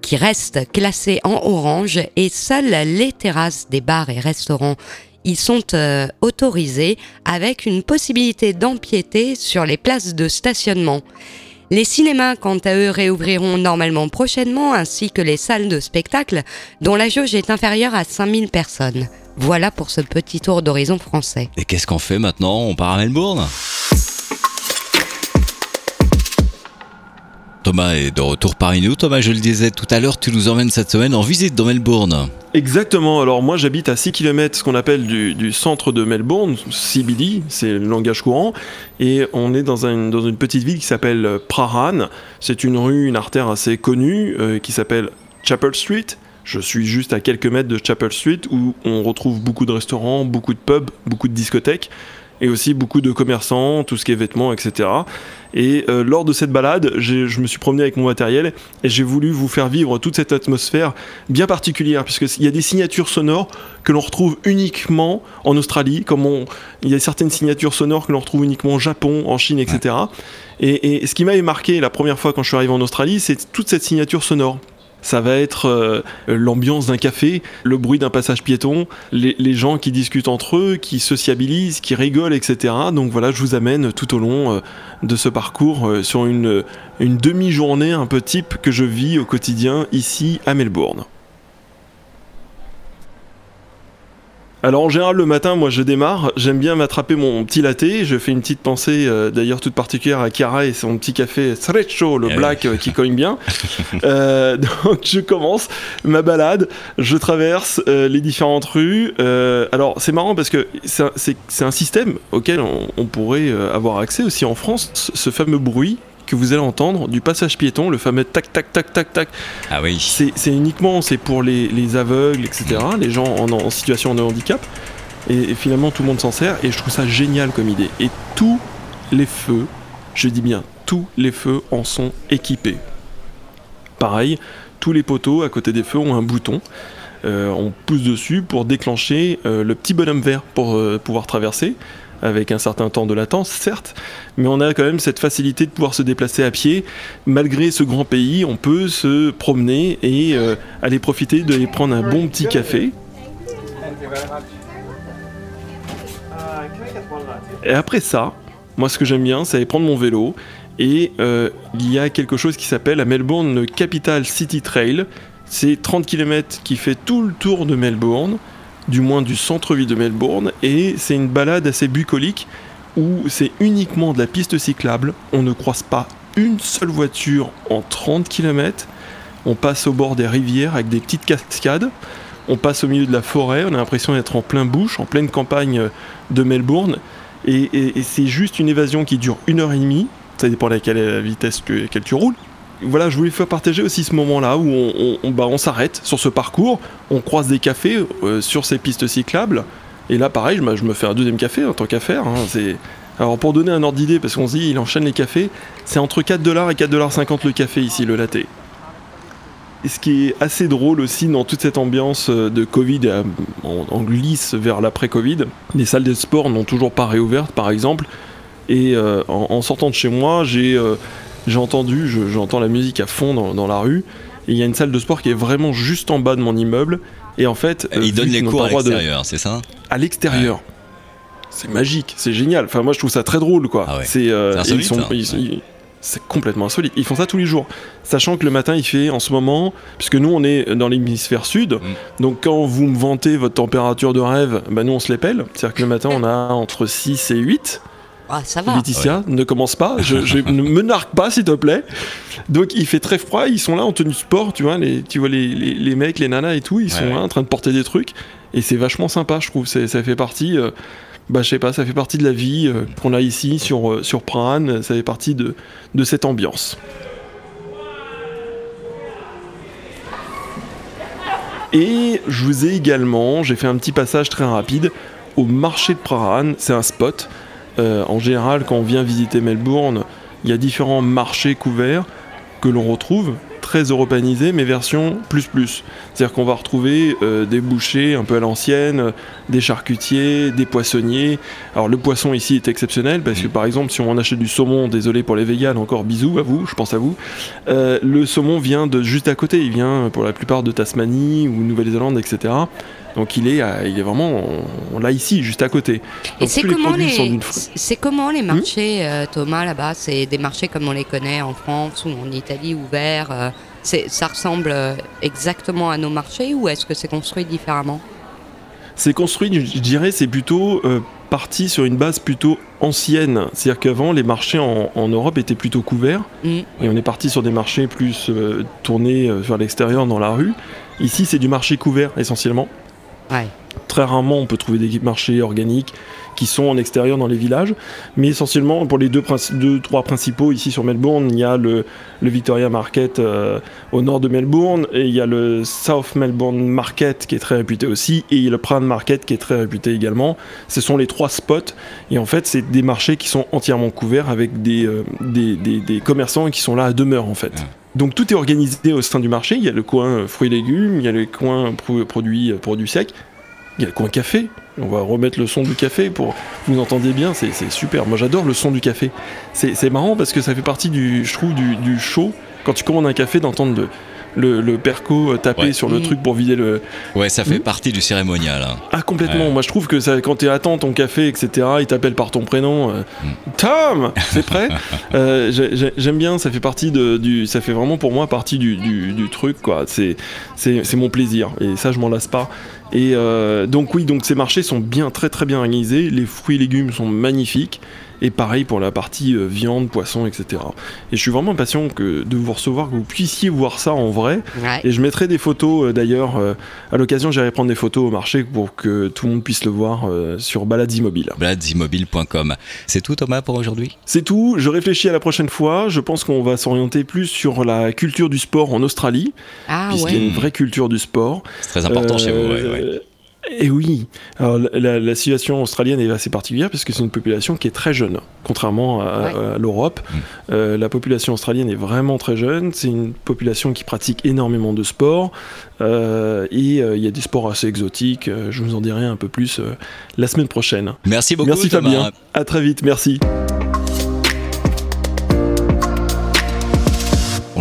qui reste classée en orange et seules les terrasses des bars et restaurants ils sont euh, autorisés avec une possibilité d'empiéter sur les places de stationnement. Les cinémas, quant à eux, réouvriront normalement prochainement, ainsi que les salles de spectacle, dont la jauge est inférieure à 5000 personnes. Voilà pour ce petit tour d'horizon français. Et qu'est-ce qu'on fait maintenant? On part à Melbourne? Thomas est de retour parmi nous. Thomas, je le disais tout à l'heure, tu nous emmènes cette semaine en visite dans Melbourne. Exactement, alors moi j'habite à 6 km ce qu'on appelle du, centre de Melbourne, CBD, c'est le langage courant, et on est dans, une petite ville qui s'appelle Prahran. C'est une rue, une artère assez connue euh, qui s'appelle Chapel Street. Je suis juste à quelques mètres de Chapel Street où on retrouve beaucoup de restaurants, beaucoup de pubs, beaucoup de discothèques et aussi beaucoup de commerçants, tout ce qui est vêtements, etc. Et euh, lors de cette balade, je me suis promené avec mon matériel et j'ai voulu vous faire vivre toute cette atmosphère bien particulière, puisqu'il y a des signatures sonores que l'on retrouve uniquement en Australie, comme il y a certaines signatures sonores que l'on retrouve uniquement au Japon, en Chine, etc. Et, et ce qui m'avait marqué la première fois quand je suis arrivé en Australie, c'est toute cette signature sonore ça va être euh, l'ambiance d'un café, le bruit d'un passage piéton, les, gens qui discutent entre eux, qui sociabilisent, qui rigolent, etc. Donc voilà, je vous amène tout au long euh, de ce parcours euh, sur une, une demi-journée un peu type que je vis au quotidien ici à Melbourne. Alors en général le matin, moi je démarre, j'aime bien m'attraper mon petit latte, je fais une petite pensée euh, d'ailleurs toute particulière à Chiara et son petit café Stretcho, le eh black euh, qui cogne bien. Euh, donc je commence ma balade, je traverse les différentes rues. alors c'est marrant parce que c'est un, système auquel on pourrait avoir accès aussi en France, ce fameux bruit que vous allez entendre du passage piéton, le fameux tac tac tac tac tac. Ah oui. C'est uniquement c'est pour les, aveugles, etc. Les gens en, situation de handicap. Et, finalement tout le monde s'en sert et je trouve ça génial comme idée. Et tous les feux, je dis bien tous les feux en sont équipés. Pareil, tous les poteaux à côté des feux ont un bouton. Euh, on pousse dessus pour déclencher euh, le petit bonhomme vert pour euh, pouvoir traverser avec un certain temps de latence, certes, mais on a quand même cette facilité de pouvoir se déplacer à pied. Malgré ce grand pays, on peut se promener et euh, aller profiter de prendre un bon petit café. Et après ça, moi ce que j'aime bien, c'est aller prendre mon vélo et euh, il y a quelque chose qui s'appelle à Melbourne le Capital City Trail. C'est 30 km qui fait tout le tour de Melbourne, du moins du centre-ville de Melbourne, et c'est une balade assez bucolique où c'est uniquement de la piste cyclable. On ne croise pas une seule voiture en 30 km. On passe au bord des rivières avec des petites cascades. On passe au milieu de la forêt. On a l'impression d'être en plein bush, en pleine campagne de Melbourne. Et, c'est juste une évasion qui dure une heure et demie. Ça dépend de la vitesse que, laquelle tu roules. Voilà, je voulais faire partager aussi ce moment-là où on, bah, on s'arrête sur ce parcours, on croise des cafés euh, sur ces pistes cyclables. Et là, pareil, je, me fais un deuxième café en tant qu'affaire. Hein, c'est alors pour donner un ordre d'idée, parce qu'on se dit il enchaîne les cafés, c'est entre 4$ et 4,50$ le café ici, le latte. Et ce qui est assez drôle aussi dans toute cette ambiance euh, de Covid, euh, en, glisse vers l'après-Covid, les salles de sport n'ont toujours pas réouvertes par exemple. Et euh, en, sortant de chez moi, j'ai entendu, j'entends la musique à fond dans, la rue. Et il y a une salle de sport qui est vraiment juste en bas de mon immeuble. Et en fait, ils donnent les cours à l'extérieur, c'est ça? À l'extérieur c'est magique, c'est génial. Enfin, moi, je trouve ça très drôle, quoi. Ah c'est euh, c'est complètement insolite. Ils font ça tous les jours, sachant que le matin, il fait en ce moment, puisque nous, on est dans l'hémisphère sud, mm. donc quand vous me vantez votre température de rêve, bah, nous, on se les pèle. C'est-à-dire que le matin, on a entre 6 et 8. Ah, ça va. Laetitia, ne commence pas, je, ne me narque pas, s'il te plaît. Donc, il fait très froid, ils sont là en tenue sport, tu vois, les, tu vois les, les, mecs, les nanas et tout, ils sont là en train de porter des trucs. Et c'est vachement sympa, je trouve. Ça fait partie. Euh, bah, je sais pas, ça fait partie de la vie euh, qu'on a ici sur, euh, sur ça fait partie de, de cette ambiance. Et je vous ai également, j'ai fait un petit passage très rapide au marché de Prahran, c'est un spot. Euh, en général, quand on vient visiter Melbourne, il y a différents marchés couverts que l'on retrouve très européanisé, mais version plus plus. C'est-à-dire qu'on va retrouver euh, des bouchers un peu à l'ancienne, des charcutiers, des poissonniers. Alors le poisson ici est exceptionnel parce que par exemple si on achète du saumon, désolé pour les véganes, encore bisous à vous, je pense à vous. Euh, le saumon vient de juste à côté, il vient pour la plupart de Tasmanie ou Nouvelle-Zélande, etc. Donc il est, il est vraiment, on, l'a ici, juste à côté. Et c'est comment, les, c'est comment les marchés, euh, Thomas, là-bas? C'est des marchés comme on les connaît en France ou en Italie, ouverts euh, Ça ressemble euh, exactement à nos marchés ou est-ce que c'est construit différemment? C'est construit, je dirais, c'est plutôt parti sur une base plutôt ancienne. C'est-à-dire qu'avant, les marchés en, Europe étaient plutôt couverts. Mm. Et on est parti sur des marchés plus tournés vers l'extérieur, dans la rue. Ici, c'est du marché couvert essentiellement. Très rarement, on peut trouver des marchés organiques qui sont en extérieur dans les villages. Mais essentiellement, pour les deux, deux trois principaux ici sur Melbourne, il y a le, Victoria Market euh, au nord de Melbourne, et il y a le South Melbourne Market qui est très réputé aussi, et il y a le Prahran Market qui est très réputé également. Ce sont les trois spots, et en fait, c'est des marchés qui sont entièrement couverts avec des, euh, des, des, commerçants qui sont là à demeure en fait. Donc tout est organisé au sein du marché. Il y a le coin fruits et légumes, il y a le coin produits, produits secs, il y a le coin café. On va remettre le son du café pour vous entendez bien. C'est super. Moi j'adore le son du café. C'est marrant parce que ça fait partie du, je trouve, du, du show. Quand tu commandes un café, d'entendre de le, perco euh, taper sur le truc pour vider le. Ouais, ça fait mm. partie du cérémonial. Hein. Ah, complètement. Moi, je trouve que ça, quand tu attends ton café, etc., il t'appelle par ton prénom. Euh, mm. Tom, c'est prêt? Euh, J'aime bien, ça fait partie de, du. Ça fait vraiment pour moi partie du, du, truc, quoi. C'est mon plaisir. Et ça, je m'en lasse pas. Et donc, oui, donc ces marchés sont bien, très, très bien organisés. Les fruits et légumes sont magnifiques. Et pareil pour la partie euh, viande, poisson, etc. Et je suis vraiment impatient que, de vous recevoir, que vous puissiez voir ça en vrai. Et je mettrai des photos euh, d'ailleurs. Euh, à l'occasion, j'irai prendre des photos au marché pour que tout le monde puisse le voir sur Baladsimobile. Baladsimobile.com. C'est tout Thomas pour aujourd'hui? C'est tout. Je réfléchis à la prochaine fois. Je pense qu'on va s'orienter plus sur la culture du sport en Australie. Ah, puisqu'il y a une vraie culture du sport. C'est très important chez vous. Ouais, et oui, alors la, situation australienne est assez particulière parce que c'est une population qui est très jeune, contrairement à, l'Europe. Mm. Euh, la population australienne est vraiment très jeune, c'est une population qui pratique énormément de sport euh, et euh, il y a des sports assez exotiques. je vous en dirai un peu plus la semaine prochaine. Merci beaucoup. Merci Fabien. À très vite. Merci.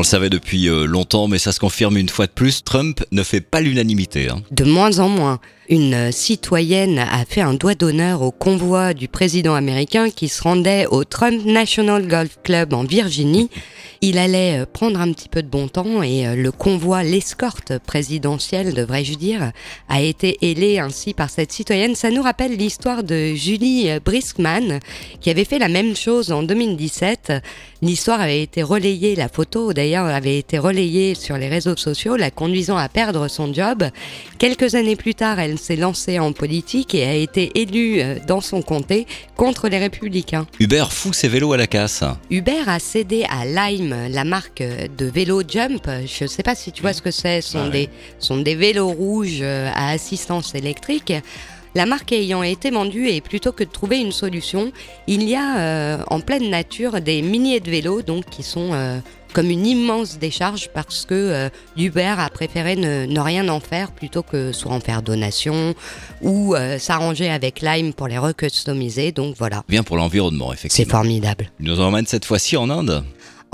Le savait depuis longtemps, mais ça se confirme une fois de plus. Trump ne fait pas l'unanimité. Hein. De moins en moins. Une citoyenne a fait un doigt d'honneur au convoi du président américain qui se rendait au Trump National Golf Club en Virginie il allait euh, prendre un petit peu de bon temps et euh, le convoi, l'escorte présidentielle, devrais-je dire, a été ailé ainsi par cette citoyenne. Ça nous rappelle l'histoire de Julie euh, Briskman qui avait fait la même chose en 2017. L'histoire avait été relayée, la photo d'ailleurs avait été relayée sur les réseaux sociaux, la conduisant à perdre son job. Quelques années plus tard, elle s'est lancée en politique et a été élue dans son comté contre les républicains. Hubert fout ses vélos à la casse. Hubert a cédé à Lime la marque de vélo Jump. Je ne sais pas si tu vois ce que c'est. Ce sont, des, sont des vélos rouges euh, à assistance électrique. La marque ayant été vendue et plutôt que de trouver une solution, il y a euh, en pleine nature des milliers de vélos donc qui sont euh, comme une immense décharge parce que Uber a préféré ne, rien en faire plutôt que soit en faire donation ou s'arranger avec Lime pour les recustomiser. Donc voilà. Bien pour l'environnement, effectivement. C'est formidable. Il nous emmène cette fois-ci en Inde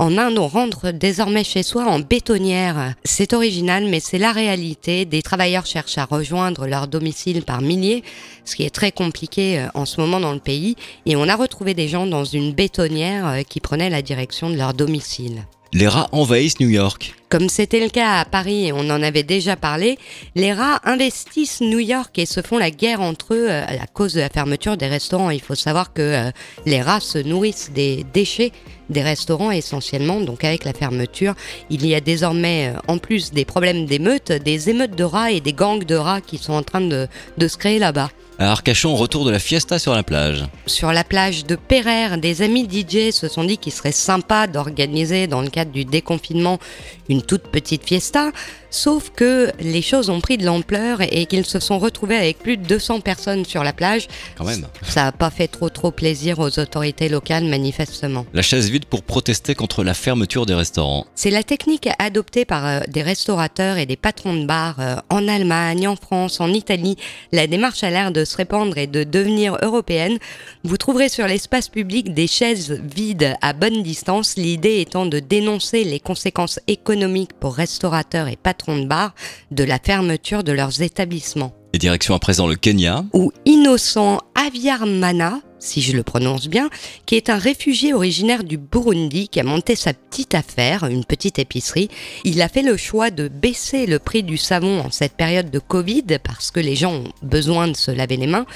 en Inde, on rentre désormais chez soi en bétonnière. C'est original, mais c'est la réalité. Des travailleurs cherchent à rejoindre leur domicile par milliers, ce qui est très compliqué euh, en ce moment dans le pays. Et on a retrouvé des gens dans une bétonnière euh, qui prenaient la direction de leur domicile. Les rats envahissent New York. Comme c'était le cas à Paris et on en avait déjà parlé, les rats investissent New York et se font la guerre entre eux euh, à cause de la fermeture des restaurants. Il faut savoir que euh, les rats se nourrissent des déchets des restaurants essentiellement. Donc avec la fermeture, il y a désormais, euh, en plus des problèmes d'émeutes, des émeutes de rats et des gangs de rats qui sont en train de, de se créer là-bas. À Arcachon, retour de la fiesta sur la plage. Sur la plage de Pereire, des amis DJ se sont dit qu'il serait sympa d'organiser dans le cadre du déconfinement une toute petite fiesta. Sauf que les choses ont pris de l'ampleur et qu'ils se sont retrouvés avec plus de 200 personnes sur la plage. Quand même. Ça n'a pas fait trop trop plaisir aux autorités locales manifestement. La chaise vide pour protester contre la fermeture des restaurants. C'est la technique adoptée par euh, des restaurateurs et des patrons de bars euh, en Allemagne, en France, en Italie. La démarche a l'air de se répandre et de devenir européenne. Vous trouverez sur l'espace public des chaises vides à bonne distance, l'idée étant de dénoncer les conséquences économiques pour restaurateurs et patrons de bar de la fermeture de leurs établissements. Et direction à présent le Kenya. Où Innocent Aviarmana, si je le prononce bien, qui est un réfugié originaire du Burundi qui a monté sa petite affaire, une petite épicerie. Il a fait le choix de baisser le prix du savon en cette période de Covid parce que les gens ont besoin de se laver les mains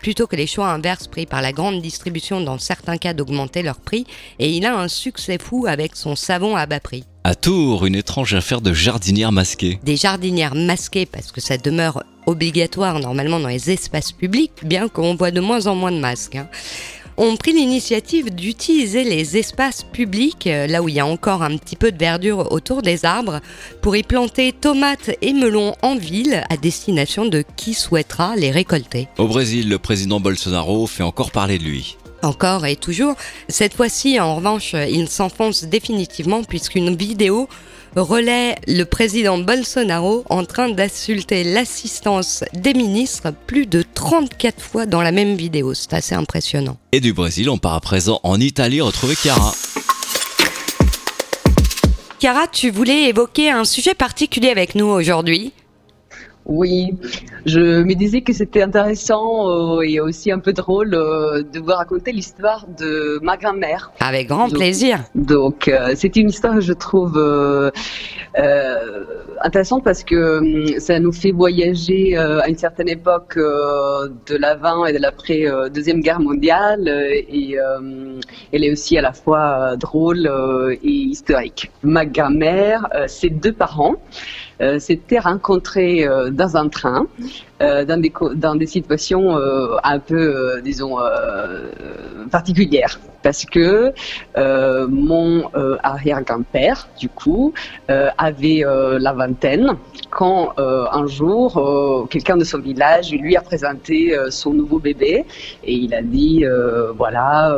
plutôt que les choix inverses pris par la grande distribution dans certains cas d'augmenter leur prix, et il a un succès fou avec son savon à bas prix. À Tours, une étrange affaire de jardinières masquées. Des jardinières masquées parce que ça demeure obligatoire normalement dans les espaces publics, bien qu'on voit de moins en moins de masques. Hein ont pris l'initiative d'utiliser les espaces publics, euh, là où il y a encore un petit peu de verdure autour des arbres, pour y planter tomates et melons en ville à destination de qui souhaitera les récolter. Au Brésil, le président Bolsonaro fait encore parler de lui encore et toujours. Cette fois-ci, en revanche, il s'enfonce définitivement puisqu'une vidéo relaie le président Bolsonaro en train d'insulter l'assistance des ministres plus de 34 fois dans la même vidéo. C'est assez impressionnant. Et du Brésil, on part à présent en Italie retrouver Chiara. Chiara, tu voulais évoquer un sujet particulier avec nous aujourd'hui oui, je me disais que c'était intéressant euh, et aussi un peu drôle euh, de vous raconter l'histoire de ma grand-mère. Avec grand plaisir. Donc, euh, c'est une histoire que je trouve intéressante parce que hum, ça nous fait voyager à une certaine époque de l'avant et de l'après deuxième guerre mondiale et elle est aussi à la fois drôle et historique. Ma grand-mère, ses deux parents s'étaient rencontrés euh, dans un train, euh, dans, des, dans des situations un peu, disons, particulières. Parce que mon arrière-grand-père, du coup, avait la vingtaine quand un jour, quelqu'un de son village lui a présenté son nouveau bébé et il a dit, voilà,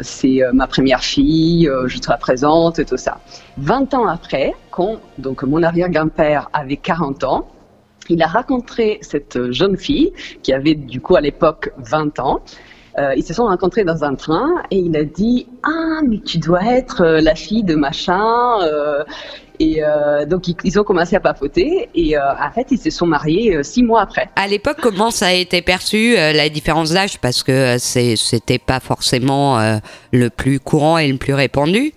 c'est ma première fille, je te la présente et tout ça. 20 ans après, quand donc, mon arrière-grand-père avait 40 ans, il a rencontré cette jeune fille qui avait du coup à l'époque 20 ans. Euh, ils se sont rencontrés dans un train et il a dit Ah, mais tu dois être euh, la fille de machin. Euh, Et donc, ils, ont commencé à papoter et en fait, ils se sont mariés six mois après. À l'époque, comment ça a été perçu, la différence d'âge? Parce que c'était pas forcément le plus courant et le plus répandu.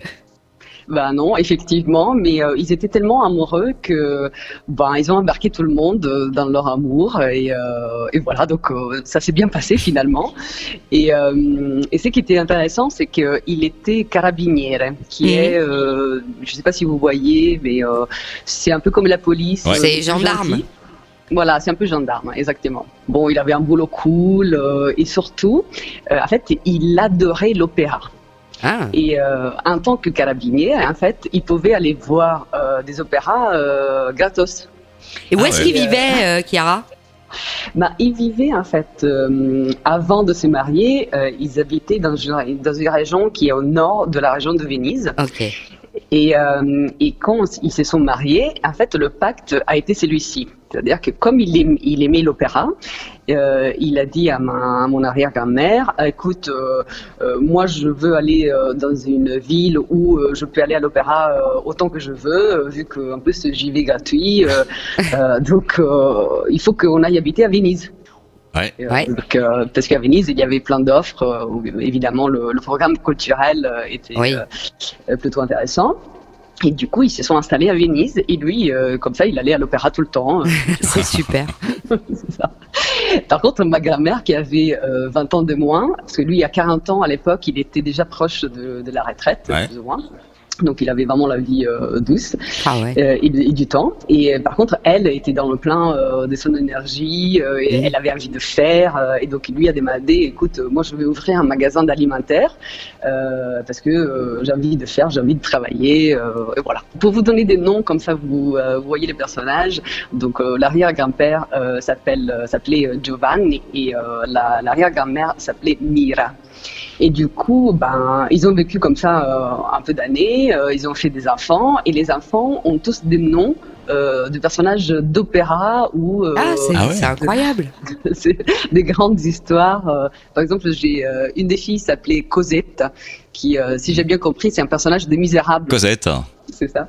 Ben non, effectivement, mais euh, ils étaient tellement amoureux que ben ils ont embarqué tout le monde euh, dans leur amour et, euh, et voilà donc ça s'est bien passé finalement. Et, et ce qui était intéressant, c'est qu'il était carabinier, qui mhm. est, je sais pas si vous voyez, mais c'est un peu comme la police. C'est gendarme. Voilà, c'est un peu gendarme, exactement. Bon, il avait un boulot cool et surtout, en fait, il adorait l'opéra. Ah. Et euh, en tant que carabinier, en fait, il pouvait aller voir euh, des opéras euh, gratos. Et où ah est-ce qu'il vivait, Chiara? Bah, ils vivaient en fait avant de se marier, ils habitaient dans une, dans une région qui est au nord de la région de Venise. Et, et, quand ils se sont mariés, en fait, le pacte a été celui-ci. C'est-à-dire que comme il, il aimait l'opéra, euh, il a dit à, ma, mon arrière-grand-mère, écoute, euh, euh, moi je veux aller dans une ville où je peux aller à l'opéra autant que je veux, vu qu'en plus j'y vais gratuit. donc il faut qu'on aille habiter à Venise. Ouais. parce qu'à Venise, il y avait plein d'offres. évidemment, le, programme culturel était plutôt intéressant. Et du coup, ils se sont installés à Venise. Et lui, euh, comme ça, il allait à l'opéra tout le temps. C'est super. ça. Par contre, ma grand-mère, qui avait 20 euh, ans de moins, parce que lui, à 40 ans, à l'époque, il était déjà proche de, la retraite, plus ou moins. Donc il avait vraiment la vie euh, douce ah euh, et, du temps. Et euh, par contre, elle était dans le plein de son énergie, et elle avait envie de faire. et donc lui a demandé, écoute, moi je vais ouvrir un magasin d'alimentaire parce que j'ai envie de faire, j'ai envie de travailler. et voilà. Pour vous donner des noms, comme ça vous, voyez les personnages. Donc l'arrière-grand-père s'appelle s'appelait Giovanni et l'arrière-grand-mère s'appelait Mira. Et du coup, ben, ils ont vécu comme ça euh, un peu d'années, euh, ils ont fait des enfants, et les enfants ont tous des noms euh, de personnages d'opéra ou ah, ah c'est incroyable. C'est des grandes histoires par exemple j'ai une des filles s'appelait Cosette qui si j'ai bien compris c'est un personnage de Misérable Cosette c'est ça.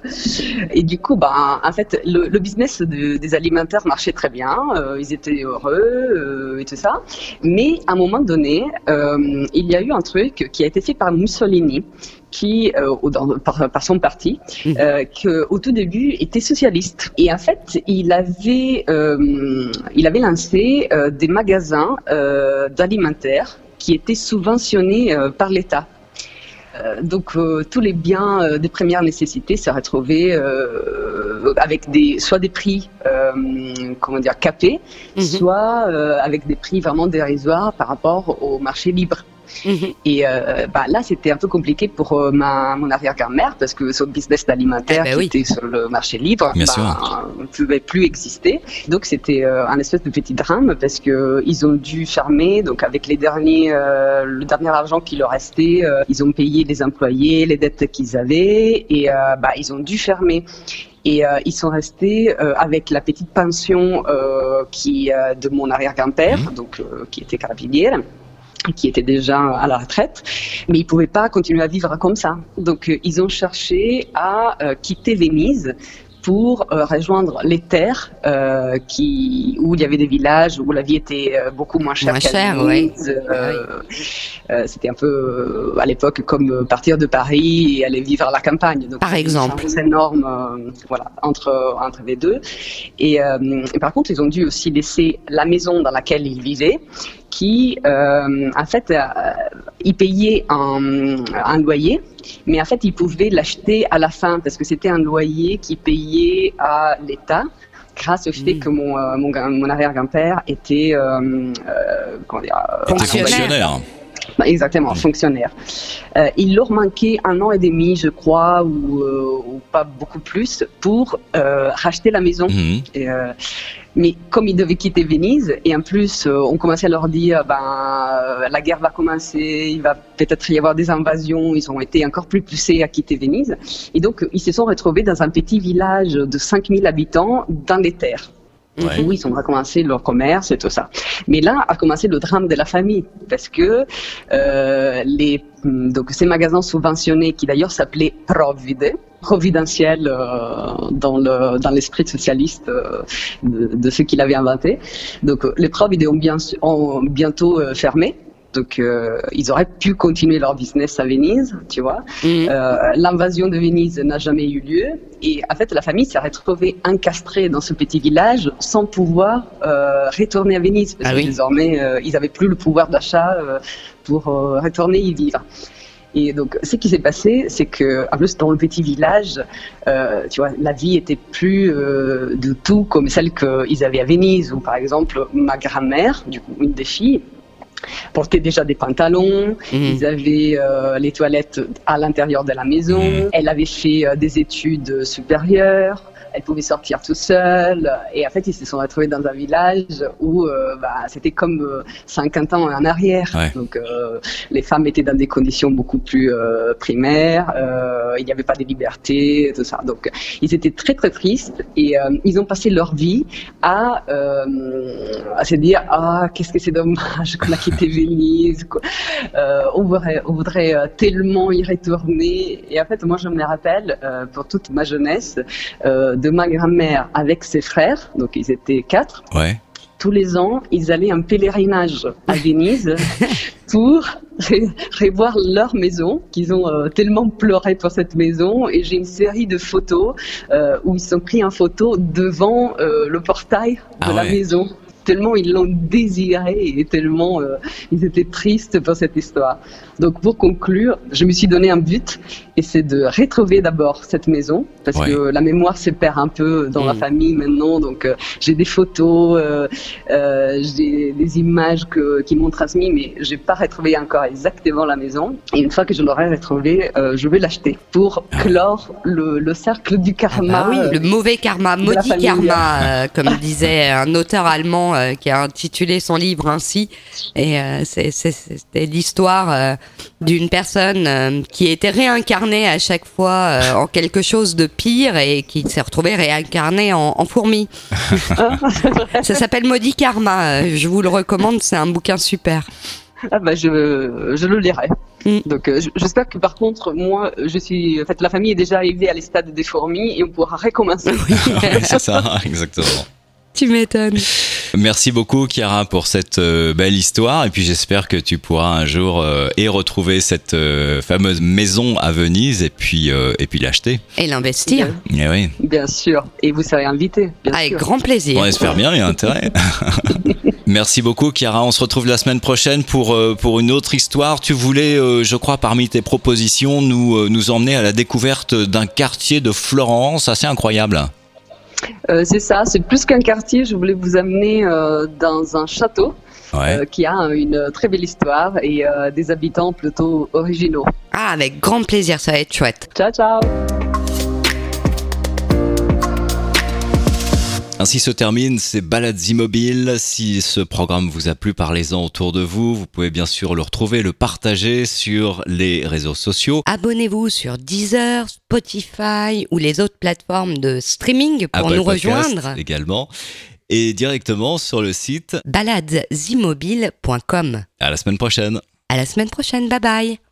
Et du coup, bah, en fait, le, business des alimentaires marchait très bien, euh, ils étaient heureux euh, et tout ça. Mais à un moment donné, euh, il y a eu un truc qui a été fait par Mussolini, qui, par, son parti, mmh. que au tout début était socialiste. Et en fait, il avait, il avait lancé des magasins d'alimentaires qui étaient subventionnés par l'État. Euh, donc euh, tous les biens euh, de première nécessité se retrouvaient avec des soit des prix comment dire capés, mhm. soit avec des prix vraiment dérisoires par rapport au marché libre. Mhm. Et euh, bah, là, c'était un peu compliqué pour euh, ma, mon arrière-grand-mère parce que son business alimentaire eh ben qui était sur le marché libre bah, ne pouvait plus exister. Donc, c'était euh, un espèce de petit drame parce que ils ont dû fermer. Donc, avec les derniers, le dernier argent qui leur restait, ils ont payé les employés, les dettes qu'ils avaient et bah, ils ont dû fermer. Et euh, ils sont restés euh, avec la petite pension euh, qui de mon arrière-grand-père, mhm. donc qui était carabinier qui était déjà à la retraite, mais ils pouvaient pas continuer à vivre comme ça. Donc euh, ils ont cherché à euh, quitter Venise pour euh, rejoindre les terres euh, qui, où il y avait des villages où la vie était euh, beaucoup moins chère. Moins oui. C'était un peu à l'époque comme partir de Paris et aller vivre à la campagne. Donc, par exemple. C'est énorme voilà, entre, entre les deux. Et, et, par contre, ils ont dû aussi laisser la maison dans laquelle ils vivaient qui, euh, en fait, euh, ils payaient un, un, loyer, mais en fait, ils pouvaient l'acheter à la fin parce que c'était un loyer qui payait à l'État grâce au fait hmm. que mon, euh, mon, mon arrière-grand-père était, euh, comment dire, fonctionnaire. Bah, exactement, hmm. fonctionnaire. Euh, il leur manquait un an et demi, je crois, ou, ou pas beaucoup plus, pour euh, racheter la maison. Et, mais comme ils devaient quitter Venise, et en plus, euh, on commençait à leur dire, ben, euh, la guerre va commencer, il va peut-être y avoir des invasions, ils ont été encore plus poussés à quitter Venise. Et donc, ils se sont retrouvés dans un petit village de 5000 habitants dans les terres. Où ils ont recommencé leur commerce et tout ça. Mais là a commencé le drame de la famille parce que euh, les donc ces magasins subventionnés qui d'ailleurs s'appelaient Provide, providentiel euh, dans le dans l'esprit socialiste euh, de, de, ce qu'il avait inventé. Donc les Provide ont, bien, ont bientôt euh, fermé donc, euh, ils auraient pu continuer leur business à Venise, tu vois. Mhm. Euh, L'invasion de Venise n'a jamais eu lieu. Et en fait, la famille s'est retrouvée encastrée dans ce petit village sans pouvoir euh, retourner à Venise. Parce ah que désormais, euh, ils n'avaient plus le pouvoir d'achat pour retourner y vivre. Et donc, ce qui s'est passé, c'est que, en plus, dans le petit village, euh, tu vois, la vie était plus euh, du tout comme celle qu'ils avaient à Venise, où, par exemple, ma grand-mère, du coup, une des filles, portaient déjà des pantalons, mhm. ils avaient euh, les toilettes à l'intérieur de la maison, mhm. elle avait fait euh, des études supérieures, elle pouvait sortir tout seule. Et en fait, ils se sont retrouvés dans un village où euh, bah, c'était comme 50 ans en arrière. Donc, les femmes étaient dans des conditions beaucoup plus primaires. il n'y avait pas de liberté, tout ça. Donc, ils étaient très très tristes et ils ont passé leur vie à, à se dire ah qu'est-ce que c'est dommage qu'on a quitté Venise. Euh, on voudrait, on voudrait euh, tellement y retourner. Et en fait, moi, je me rappelle, euh, pour toute ma jeunesse, de ma grand-mère avec ses frères, donc ils étaient quatre. Ouais tous les ans, ils allaient un pèlerinage à Venise pour revoir leur maison, qu'ils ont tellement pleuré pour cette maison. Et j'ai une série de photos où ils sont pris en photo devant le portail de ah la maison tellement ils l'ont désiré et tellement euh, ils étaient tristes pour cette histoire. Donc pour conclure, je me suis donné un but et c'est de retrouver d'abord cette maison parce que la mémoire se perd un peu dans la mm. famille maintenant. Donc euh, j'ai des photos, euh, j'ai des images que, qui m'ont transmis, mais j'ai pas retrouvé encore exactement la maison. Et une fois que je l'aurai retrouvée, je vais l'acheter pour ah. clore le, le, cercle du karma. Ah oui, le mauvais karma, maudit karma, comme disait un auteur allemand euh, qui a intitulé son livre ainsi. Et euh, c'était l'histoire euh, d'une personne qui était réincarnée à chaque fois en quelque chose de pire et qui s'est retrouvée réincarnée en, en fourmi. Ça s'appelle Maudit Karma. Je vous le recommande, c'est un bouquin super. Ah bah je, je le lirai. Mm. Donc j'espère que par contre moi je suis en fait la famille est déjà arrivée à l'estade des fourmis et on pourra recommencer. Oui, c'est ça exactement. Tu m'étonnes. Merci beaucoup, Chiara, pour cette euh, belle histoire. Et puis j'espère que tu pourras un jour euh, et retrouver cette euh, fameuse maison à Venise et puis, et puis l'acheter. Et l'investir. Eh oui. Bien sûr. Et vous serez invité. Avec grand plaisir. On espère bien, il y a intérêt. Merci beaucoup, Chiara. On se retrouve la semaine prochaine pour, pour une autre histoire. Tu voulais, je crois, parmi tes propositions, nous, nous emmener à la découverte d'un quartier de Florence assez incroyable. Euh, c'est ça, c'est plus qu'un quartier. Je voulais vous amener euh, dans un château euh, qui a une très belle histoire et des habitants plutôt originaux. Ah, avec grand plaisir, ça va être chouette. Ciao, ciao. Ainsi se terminent ces balades immobiles. Si ce programme vous a plu, parlez-en autour de vous. Vous pouvez bien sûr le retrouver, le partager sur les réseaux sociaux. Abonnez-vous sur Deezer, Spotify ou les autres plateformes de streaming pour nous rejoindre. Également. Et directement sur le site baladesimmobile.com. À la semaine prochaine. À la semaine prochaine. Bye bye.